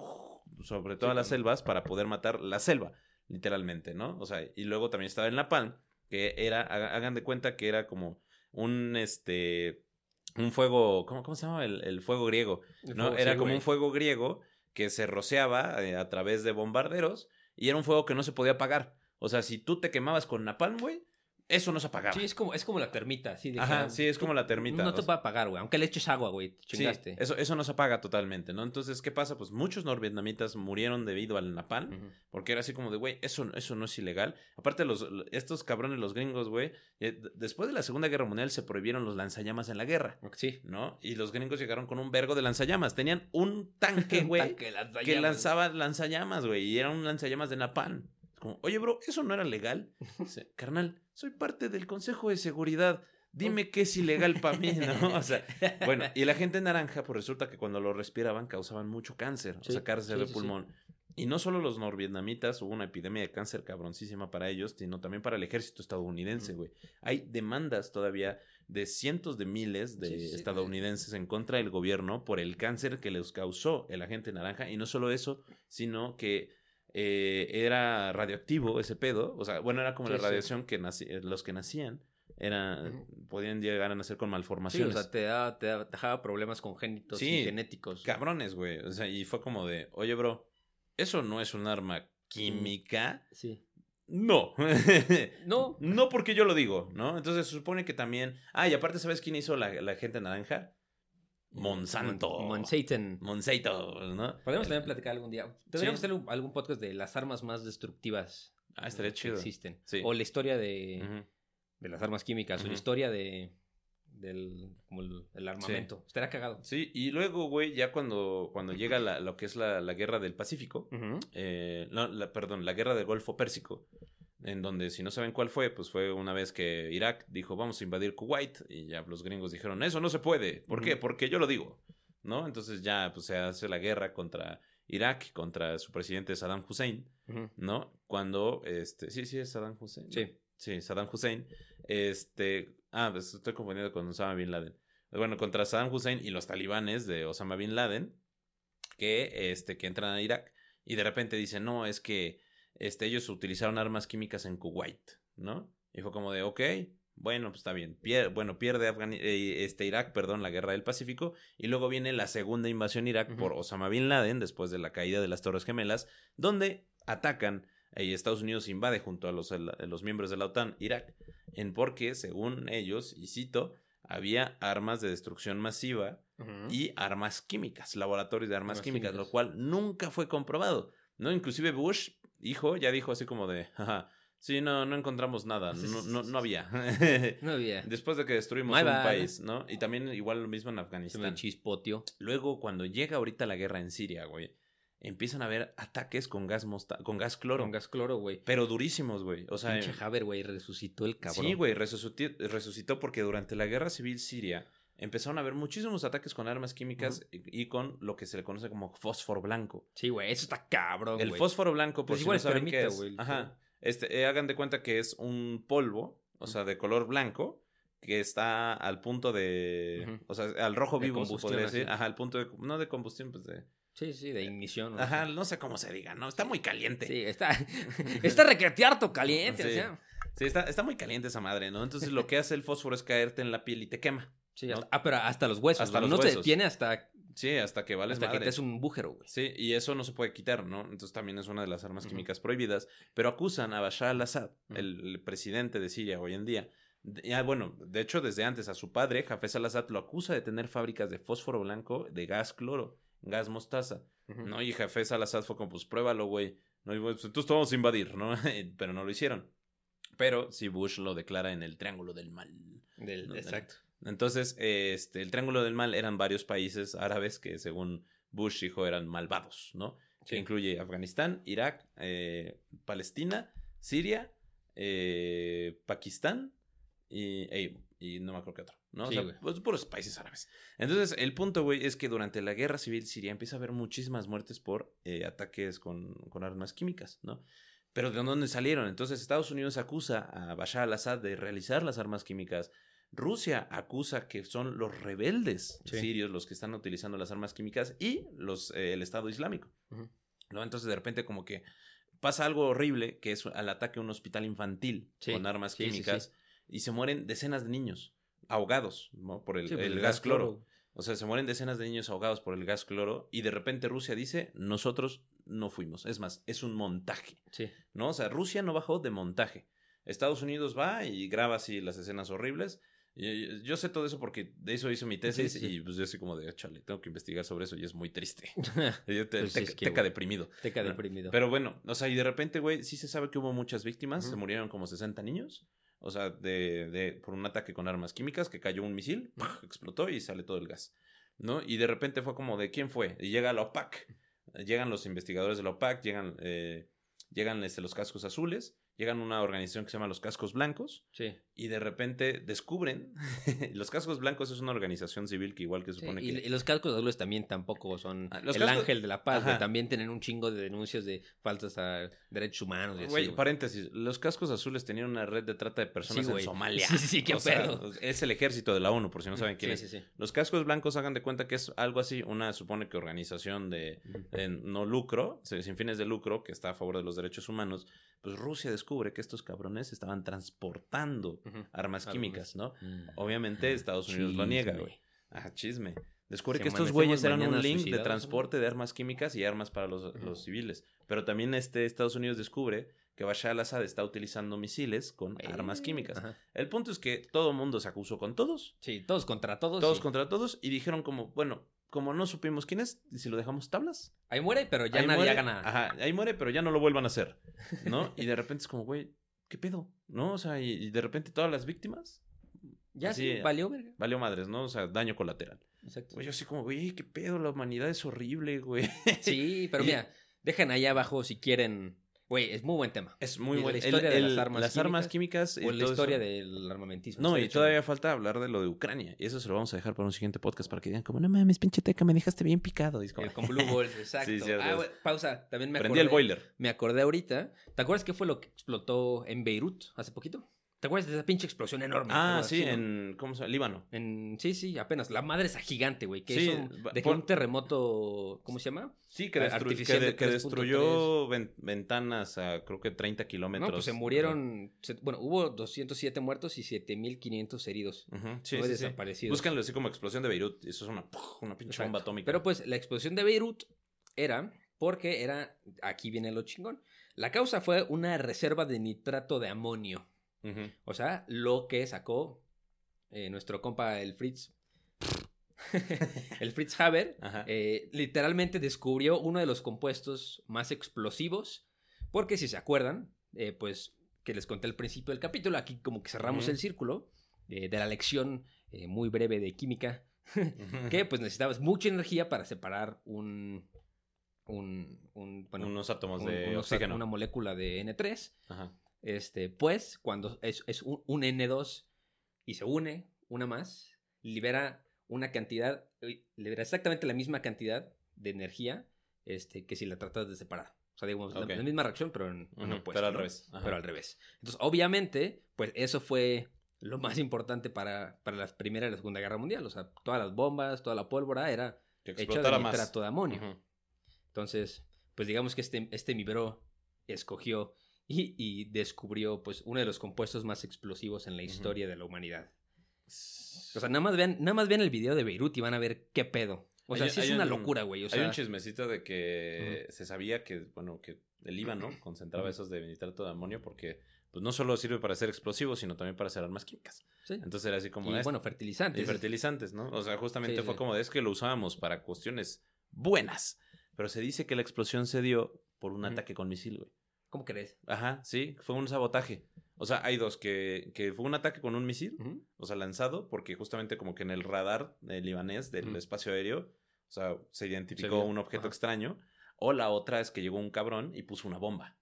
sobre todas Sí, las selvas para poder matar la selva, literalmente, ¿no? O sea, y luego también estaba en la Palm, que era, haga- hagan de cuenta que era como un, este, un fuego, ¿cómo, cómo se llama? El, el fuego griego, El ¿no? fuego, era sí, como güey. un fuego griego que se rociaba eh, a través de bombarderos y era un fuego que no se podía apagar. O sea, si tú te quemabas con napalm, güey, Eso no se apagaba. Sí, es como, es como la termita, así de que, Ajá, sí, es como la termita. No te va a apagar, güey. Aunque le eches agua, güey. Te Sí, chingaste. eso, eso no se apaga totalmente, ¿no? Entonces, ¿qué pasa? Pues muchos norvietnamitas murieron debido al napalm, porque era así como de, güey, eso, eso no es ilegal. Aparte, los, estos cabrones, los gringos, güey, eh, después de la Segunda Guerra Mundial se prohibieron los lanzallamas en la guerra, Sí. ¿no? Y los gringos llegaron con un vergo de lanzallamas. Tenían un tanque, güey, que lanzaba lanzallamas, güey, y era un lanzallamas de napalm. Como, oye, bro, ¿eso no era legal? Dice, carnal, soy parte del Consejo de Seguridad. Dime qué es ilegal para mí, ¿no? O sea, bueno, y la gente naranja, pues resulta que cuando lo respiraban causaban mucho cáncer, Sí, o sea, cáncer sí, de sí. pulmón. Y no solo los norvietnamitas, hubo una epidemia de cáncer cabroncísima para ellos, sino también para el ejército estadounidense, güey. Hay demandas todavía de cientos de miles de estadounidenses en contra del gobierno por el cáncer que les causó el agente naranja. Y no solo eso, sino que eh, era radioactivo ese pedo. O sea, bueno, era como Sí, la sí. radiación que eh, los que nacían era, podían llegar a nacer con Sí, o malformaciones. sea, te, da, te, da- te dejaba problemas congénitos y genéticos. Cabrones, güey. O sea, y fue como de, oye, bro, eso no es un arma química. Sí. No. No. no porque yo lo digo, ¿no? Entonces se supone que también. Ah, y aparte, ¿sabes quién hizo la, la gente naranja? Monsanto. Mon- Monsanto. Monsanto, ¿no? Podríamos también platicar algún día. Deberíamos Sí. hacer algún podcast de las armas más destructivas Ah, estaría que chido. existen. Sí. O la historia de, de las armas químicas, o la historia de del como el, el armamento. Estaría cagado. Sí, y luego, güey, ya cuando, cuando llega la- lo que es la, la guerra del Pacífico, eh, no, la- perdón, la guerra del Golfo Pérsico, en donde si no saben cuál fue, pues fue una vez que Irak dijo vamos a invadir Kuwait y ya los gringos dijeron eso no se puede, ¿por qué? Porque yo lo digo, ¿no? Entonces ya pues se hace la guerra contra Irak, contra su presidente Saddam Hussein. ¿no? Cuando, este, sí, sí es Saddam Hussein. Sí. Sí, Saddam Hussein, este, ah, pues estoy confundido con Osama Bin Laden. Bueno, contra Saddam Hussein y los talibanes de Osama Bin Laden, que, este, que entran a Irak y de repente dicen, no, es que este, ellos utilizaron armas químicas en Kuwait, ¿no? Y fue como de, ok, bueno, pues está bien. Pier- bueno, pierde Afgani- eh, este, Irak, perdón, la guerra del Pacífico. Y luego viene la segunda invasión a Irak por Osama Bin Laden, después de la caída de las Torres Gemelas, donde atacan eh, y Estados Unidos invade junto a los, a los miembros de la OTAN Irak, en porque, según ellos, y cito, había armas de destrucción masiva y armas químicas, laboratorios de armas Armas químicas, químicas. lo cual nunca fue comprobado, ¿no? Inclusive Bush, hijo, ya dijo así como de, jaja, sí, no, no encontramos nada, no, no, no había. No había. Después de que destruimos My un bad. país, ¿no? Y también igual lo mismo en Se me Afganistán. chispotio. Luego, cuando llega ahorita la guerra en Siria, güey, empiezan a haber ataques con gas, mosta- con gas cloro. Con gas cloro, güey. Pero durísimos, güey. O sea, Pinche Haber, güey, resucitó el cabrón. Sí, güey, resucitó, resucitó porque durante la guerra civil siria empezaron a haber muchísimos ataques con armas químicas y, y con lo que se le conoce como fósforo blanco. Sí, güey, eso está cabrón, El fósforo blanco, Pues pues igual igual no saben qué es. Ajá. Este, eh, hagan de cuenta que es un polvo, o sea, de color blanco, que está al punto de. O sea, al rojo De vivo, se podría decir. Ajá, al punto de. No de combustión, pues de. Sí, sí, de ignición. ¿no? Ajá, no sé cómo se diga, ¿no? Está muy caliente. Sí, está, está requetearto caliente, o Sí. sea. Sí, está, está muy caliente esa madre, ¿no? Entonces lo que hace el fósforo es caerte en la piel y te quema. Sí, ¿no? hasta- ah, pero hasta los huesos. Hasta ¿no? los no se huesos. detiene hasta, Sí, hasta que vales hasta que madre. te es un bújero, güey. Sí, y eso no se puede quitar, ¿no? Entonces también es una de las armas químicas prohibidas. Pero acusan a Bashar al-Assad, el, el presidente de Siria hoy en día. de- Ya, bueno, de hecho, desde antes a su padre, Hafez al-Assad, lo acusa de tener fábricas de fósforo blanco, de gas cloro, gas mostaza. ¿No? Y Hafez al-Assad fue como, pues pruébalo, güey. No, pues, entonces vamos a invadir, ¿no? Pero no lo hicieron. Pero sí, Bush lo declara en el Triángulo del Mal. Del- No, exacto. Entonces, este, el Triángulo del Mal eran varios países árabes que, según Bush dijo, eran malvados, ¿no? Que incluye Afganistán, Irak, eh, Palestina, Siria, eh, Pakistán y, y no me acuerdo qué otro, ¿no? Sí, o sea, pues, puros países árabes. Entonces, el punto, güey, es que durante la guerra civil siria empieza a haber muchísimas muertes por eh, ataques con, con armas químicas, ¿no? Pero ¿de dónde salieron? Entonces Estados Unidos acusa a Bashar al-Assad de realizar las armas químicas. Rusia acusa que son los rebeldes Sí. sirios los que están utilizando las armas químicas y los, eh, el Estado Islámico. ¿no? Entonces de repente como que pasa algo horrible que es al ataque a un hospital infantil Sí, con armas sí, químicas y se mueren decenas de niños ahogados ¿no? por el, gas cloro. O sea, se mueren decenas de niños ahogados por el gas cloro y de repente Rusia dice, nosotros no fuimos. Es más, es un montaje. Sí. ¿no? O sea, Rusia no bajó de montaje. Estados Unidos va y graba así las escenas horribles. Y yo sé todo eso porque de eso hice mi tesis Sí, sí, sí. y pues yo así como de, chale, tengo que investigar sobre eso y es muy triste. Yo te, Pues teca- es que, teca güey. deprimido. Teca ¿no? deprimido. Pero bueno, o sea, y de repente, güey, sí se sabe que hubo muchas víctimas, se murieron como 60 niños, o sea, de, de, por un ataque con armas químicas, que cayó un misil, explotó y sale todo el gas, ¿no? Y de repente fue como de, ¿quién fue? Y llega la OPAC, llegan los investigadores de la OPAC, llegan, eh, llegan este, los cascos azules, llegan una organización que se llama los cascos blancos, sí. Y de repente descubren, los cascos blancos es una organización civil que igual que Sí, supone y, que... y los cascos azules también tampoco son Ah, el cascos- ángel de la paz, güey. También tienen un chingo de denuncias de faltas a derechos humanos. y así, güey. paréntesis, los cascos azules tenían una red de trata de personas Sí, en. Somalia. Sí, sí, qué O sea, es el ejército de la ONU, por si no saben quién sí, es. sí, sí. Los cascos blancos hagan de cuenta que es algo así, una supone que organización de de no lucro, sin fines de lucro, que está a favor de los derechos humanos. Pues Rusia descubre que estos cabrones estaban transportando Armas Armas. químicas, ¿no? Mm. Obviamente Estados Unidos lo niega, güey. Ah, chisme. Descubre que estos güeyes eran un link de transporte de armas químicas y armas para los, los civiles. Pero también este Estados Unidos descubre que Bashar al-Assad está utilizando misiles con Eh, armas químicas. ajá. El punto es que todo el mundo se acusó con todos, Sí, todos contra todos. todos sí. contra todos, y dijeron como, bueno, como no supimos quién es, ¿y si lo dejamos tablas? Ahí muere, pero ya Ahí nadie muere, haga nada. Ajá, ahí muere, pero ya no lo vuelvan a hacer, ¿no? y de repente es como, güey, ¿qué pedo? ¿No? O sea, y, y de repente todas las víctimas, Ya así, sí, valió, verga. valió madres, ¿no? O sea, daño colateral. Exacto. Güey, yo así como, güey, ¿qué pedo? La humanidad es horrible, güey. Sí, pero Y- mira, dejen ahí abajo si quieren. Güey, es muy buen tema. Es muy Y bueno. la historia de las armas las armas químicas. O la historia eso. del armamentismo. No, y todavía falta hablar de lo de Ucrania. Y eso se lo vamos a dejar para un siguiente podcast para que digan como, no mames, pinche teca, me dejaste bien picado. Y como, con Blue Balls, exacto. Sí, ah, pausa. También me Prendí acordé. el boiler. Me acordé ahorita. ¿Te acuerdas qué fue lo que explotó en Beirut hace poquito? ¿Te acuerdas de esa pinche explosión enorme? Ah, sí, así, ¿no? en, ¿cómo se llama? Líbano. En- sí, sí, apenas. La madre esa gigante, güey. Que Sí, es un, va- de que por- un terremoto. ¿Cómo se llama? Sí, que, destru- que, artificial de- de que 3.3. destruyó ven- ventanas a creo que 30 kilómetros. No, pues se murieron. se- bueno, hubo 207 muertos y 7500 heridos. Sí, Nueve sí, sí. desaparecidos. Búscanlo así como explosión de Beirut. Eso es una, una pinche Exacto. bomba atómica. Pero pues la explosión de Beirut era porque era. Aquí viene lo chingón. La causa fue una reserva de nitrato de amonio. O sea, lo que sacó eh, nuestro compa el Fritz. el Fritz Haber. Eh, literalmente descubrió uno de los compuestos más explosivos. Porque si se acuerdan, eh, pues que les conté al principio del capítulo, aquí como que cerramos el círculo de la lección muy breve de química que pues necesitabas mucha energía para separar un, un, un- bueno, Unos átomos un- de unos- oxígeno. una molécula de N3. Ajá. Este, pues, cuando es, es un, un N2 y se une una más, libera una cantidad, libera exactamente la misma cantidad de energía este, que si la tratas de separar. O sea, digamos, la- Ok. la, misma reacción, pero en, Ujú, opuesto, pero al ¿no? revés. Ajá. Pero al revés. Entonces, obviamente, pues eso fue lo más importante para, para la Primera y la Segunda Guerra Mundial. O sea, todas las bombas, toda la pólvora era Que hecha de nitrato de amonio. Ujú. Entonces, pues digamos que este, este mi bro escogió y, y descubrió pues uno de los compuestos más explosivos en la historia de la humanidad. O sea, nada más vean, nada más vean el video de Beirut y van a ver qué pedo. O sea, Hay- sí es una un- locura, güey. O sea, Hay un chismecito de que se sabía que, bueno, que el Líbano concentraba esos de nitrato de amonio porque pues no solo sirve para hacer explosivos, sino también para hacer armas químicas. sí. Entonces era así como... y "Ah, bueno, fertilizantes. y fertilizantes, ¿no? O sea, justamente Sí, fue sí. como de es que lo usábamos para cuestiones buenas. Pero se dice que la explosión se dio por un ataque con misil, güey. ¿Cómo crees? Ajá, sí, fue un sabotaje. O sea, hay dos, que, que fue un ataque con un misil, o sea, lanzado, porque justamente como que en el radar libanés del espacio aéreo, o sea, se identificó un objeto ajá. extraño. O la otra es que llegó un cabrón y puso una bomba.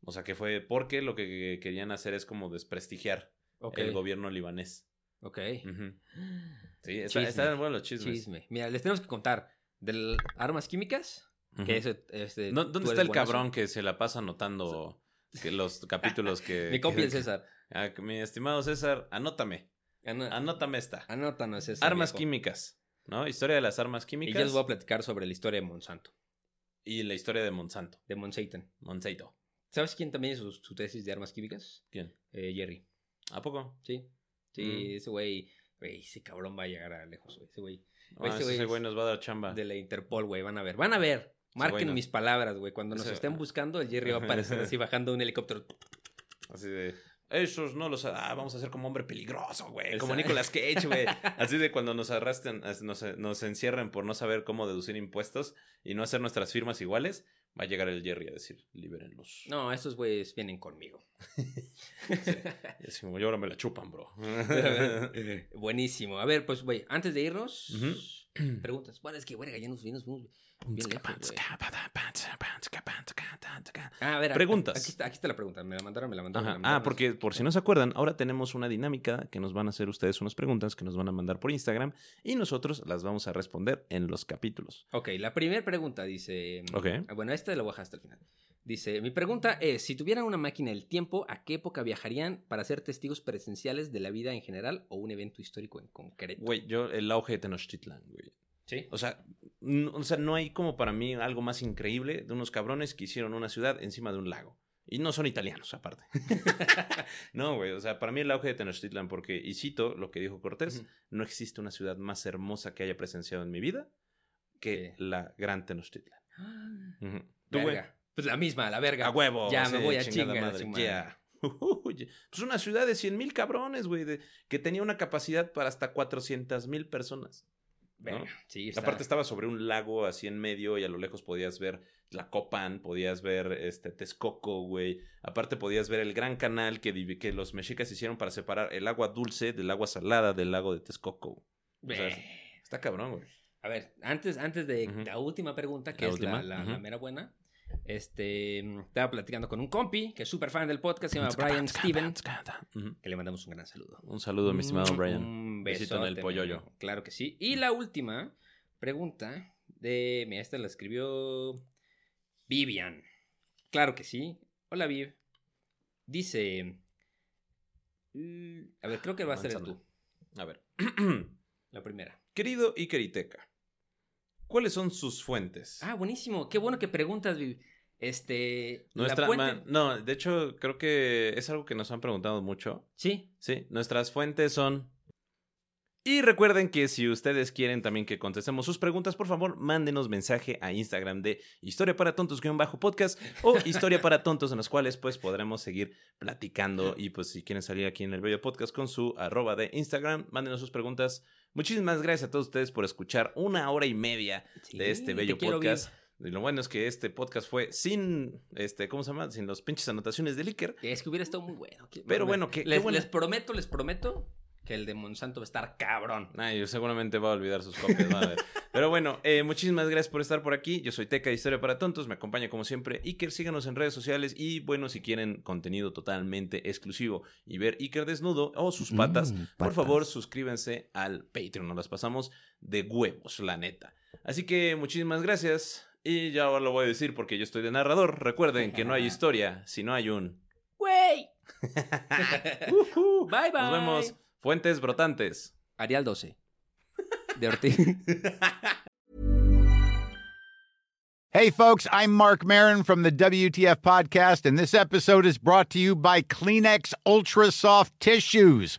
O sea, que fue porque lo que querían hacer es como desprestigiar el gobierno libanés. Ok. Ujú. Sí, está, están buenos los chismes. Chisme. Mira, les tenemos que contar de armas químicas. Que este, ¿Dónde está el cabrón que se la pasa anotando que los capítulos que... Que- el César. Ah, mi estimado César, anótame. Ano- Anótame esta. Anótanos César. Armas viejo. químicas, ¿no? Historia de las armas Y químicas yo les voy a platicar sobre la historia de Monsanto, y la historia de Monsanto. de Monsanto. Monsanto. ¿Sabes quién también hizo su, su tesis de armas químicas? ¿Quién? Eh, Jerry. ¿A poco? Sí. Sí, Mm. ese güey. Güey, ese cabrón va a llegar a lejos, güey. Ese güey. Ah, Ese güey nos va a dar chamba. De la Interpol, güey. Van a ver. Van a ver. Marquen mis palabras, güey. Cuando nos estén buscando, el Jerry va a aparecer así bajando un helicóptero. Así de... Esos no los... Ah, vamos a hacer como hombre peligroso, güey. Como. Nicolas Cage, güey. Así de cuando nos arrastren, as- nos, nos encierren por no saber cómo deducir impuestos y no hacer nuestras firmas iguales, va a llegar el Jerry a decir, libérenlos. No, estos güeyes vienen conmigo. Y así como, y ahora me la chupan, bro. Buenísimo. A ver, pues, güey, antes de irnos. preguntas. Bueno, es que, güey, ya nos vimos bien lejos, güey. Ah, a ver, Preguntas. Aquí está, aquí está la pregunta. Me la mandaron, me la mandaron. Me la mandaron. Ah, porque por si no se acuerdan, ahora tenemos una dinámica que nos van a hacer ustedes unas preguntas que nos van a mandar por Instagram y nosotros las vamos a responder en los capítulos. Ok, la primera pregunta dice. Ok. ah, Bueno, esta la voy a dejar hasta el final. Dice: Mi pregunta es: si tuvieran una máquina del tiempo, ¿a qué época viajarían para ser testigos presenciales de la vida en general o un evento histórico en concreto? Güey, yo el auge de Tenochtitlan, güey. Sí. O sea, n- o sea, no hay como para mí algo más increíble de unos cabrones que hicieron una ciudad encima de un lago. Y no son italianos, aparte. no, güey. O sea, para mí el auge de Tenochtitlan, porque, y cito lo que dijo Cortés, no existe una ciudad más hermosa que haya presenciado en mi vida que Sí. la gran Tenochtitlan. Ujú. ¿Tú, güey? Pues la misma, la verga. A huevo. Ya sí, me voy a chingar. madre, Pues una ciudad de 100 mil cabrones, güey, de- que tenía una capacidad para hasta 400 mil personas. ¿no? Sí, está- Aparte estaba sobre un lago así en medio y a lo lejos podías ver la Copan, podías ver este Texcoco, güey. Aparte podías ver el gran canal que, que los mexicas hicieron para separar el agua dulce del agua salada del lago de Texcoco. O sea, Ve. está cabrón, güey. A ver, antes, antes de la última pregunta, que La es última, la, la mera buena, este, estaba platicando con un compi que es súper fan del podcast, se llama Brian Steven, que le mandamos un gran saludo. Un saludo, mi estimado Un- Brian. Un Besito en el pollollo. Claro que sí. Y la última pregunta de. Mira, esta la escribió Vivian. Claro que sí. Hola, Viv. Dice. mm, A ver, creo que va a ser tú. A ver. La primera. Querido Ikeriteca, ¿cuáles son sus fuentes? Ah, buenísimo. Qué bueno que preguntas, Viv. Este. la Nuestra, fuente- ma- no, de hecho, creo que es algo que nos han preguntado mucho. Sí. Sí, nuestras fuentes son. Y recuerden que si ustedes quieren también que contestemos sus preguntas, por favor, mándenos mensaje a Instagram de Historia para Tontos-podcast o Historia para Tontos, en los cuales pues podremos seguir platicando. Y pues si quieren salir aquí en el Bello Podcast con su arroba de Instagram, mándenos sus preguntas. Muchísimas gracias a todos ustedes por escuchar una hora y media Sí, de este te bello podcast. Y lo bueno es que este podcast fue sin, este, ¿cómo se llama? Sin los pinches anotaciones de Licker. Es que hubiera estado muy bueno. Que- Pero bueno, les, buena- les prometo, les prometo que el de Monsanto va a estar cabrón. Ay, seguramente va a olvidar sus copias. va a ver. Pero bueno, eh, muchísimas gracias por estar por aquí. Yo soy Teca de Historia para Tontos. Me acompaña como siempre Iker. Síganos en redes sociales. Y bueno, si quieren contenido totalmente exclusivo y ver Iker desnudo o sus patas, Mm, por patas. favor suscríbanse al Patreon. Nos las pasamos de huevos, la neta. Así que muchísimas gracias. Y ya ahora lo voy a decir porque yo estoy de narrador. Recuerden que no hay historia si no hay un. ¡Güey! bye, bye. Nos vemos. Fuentes brotantes. Arial 12. De Ortiz. Hey, folks, I'm Mark Marin from the WTF Podcast, and this episode is brought to you by Kleenex Ultra Soft Tissues,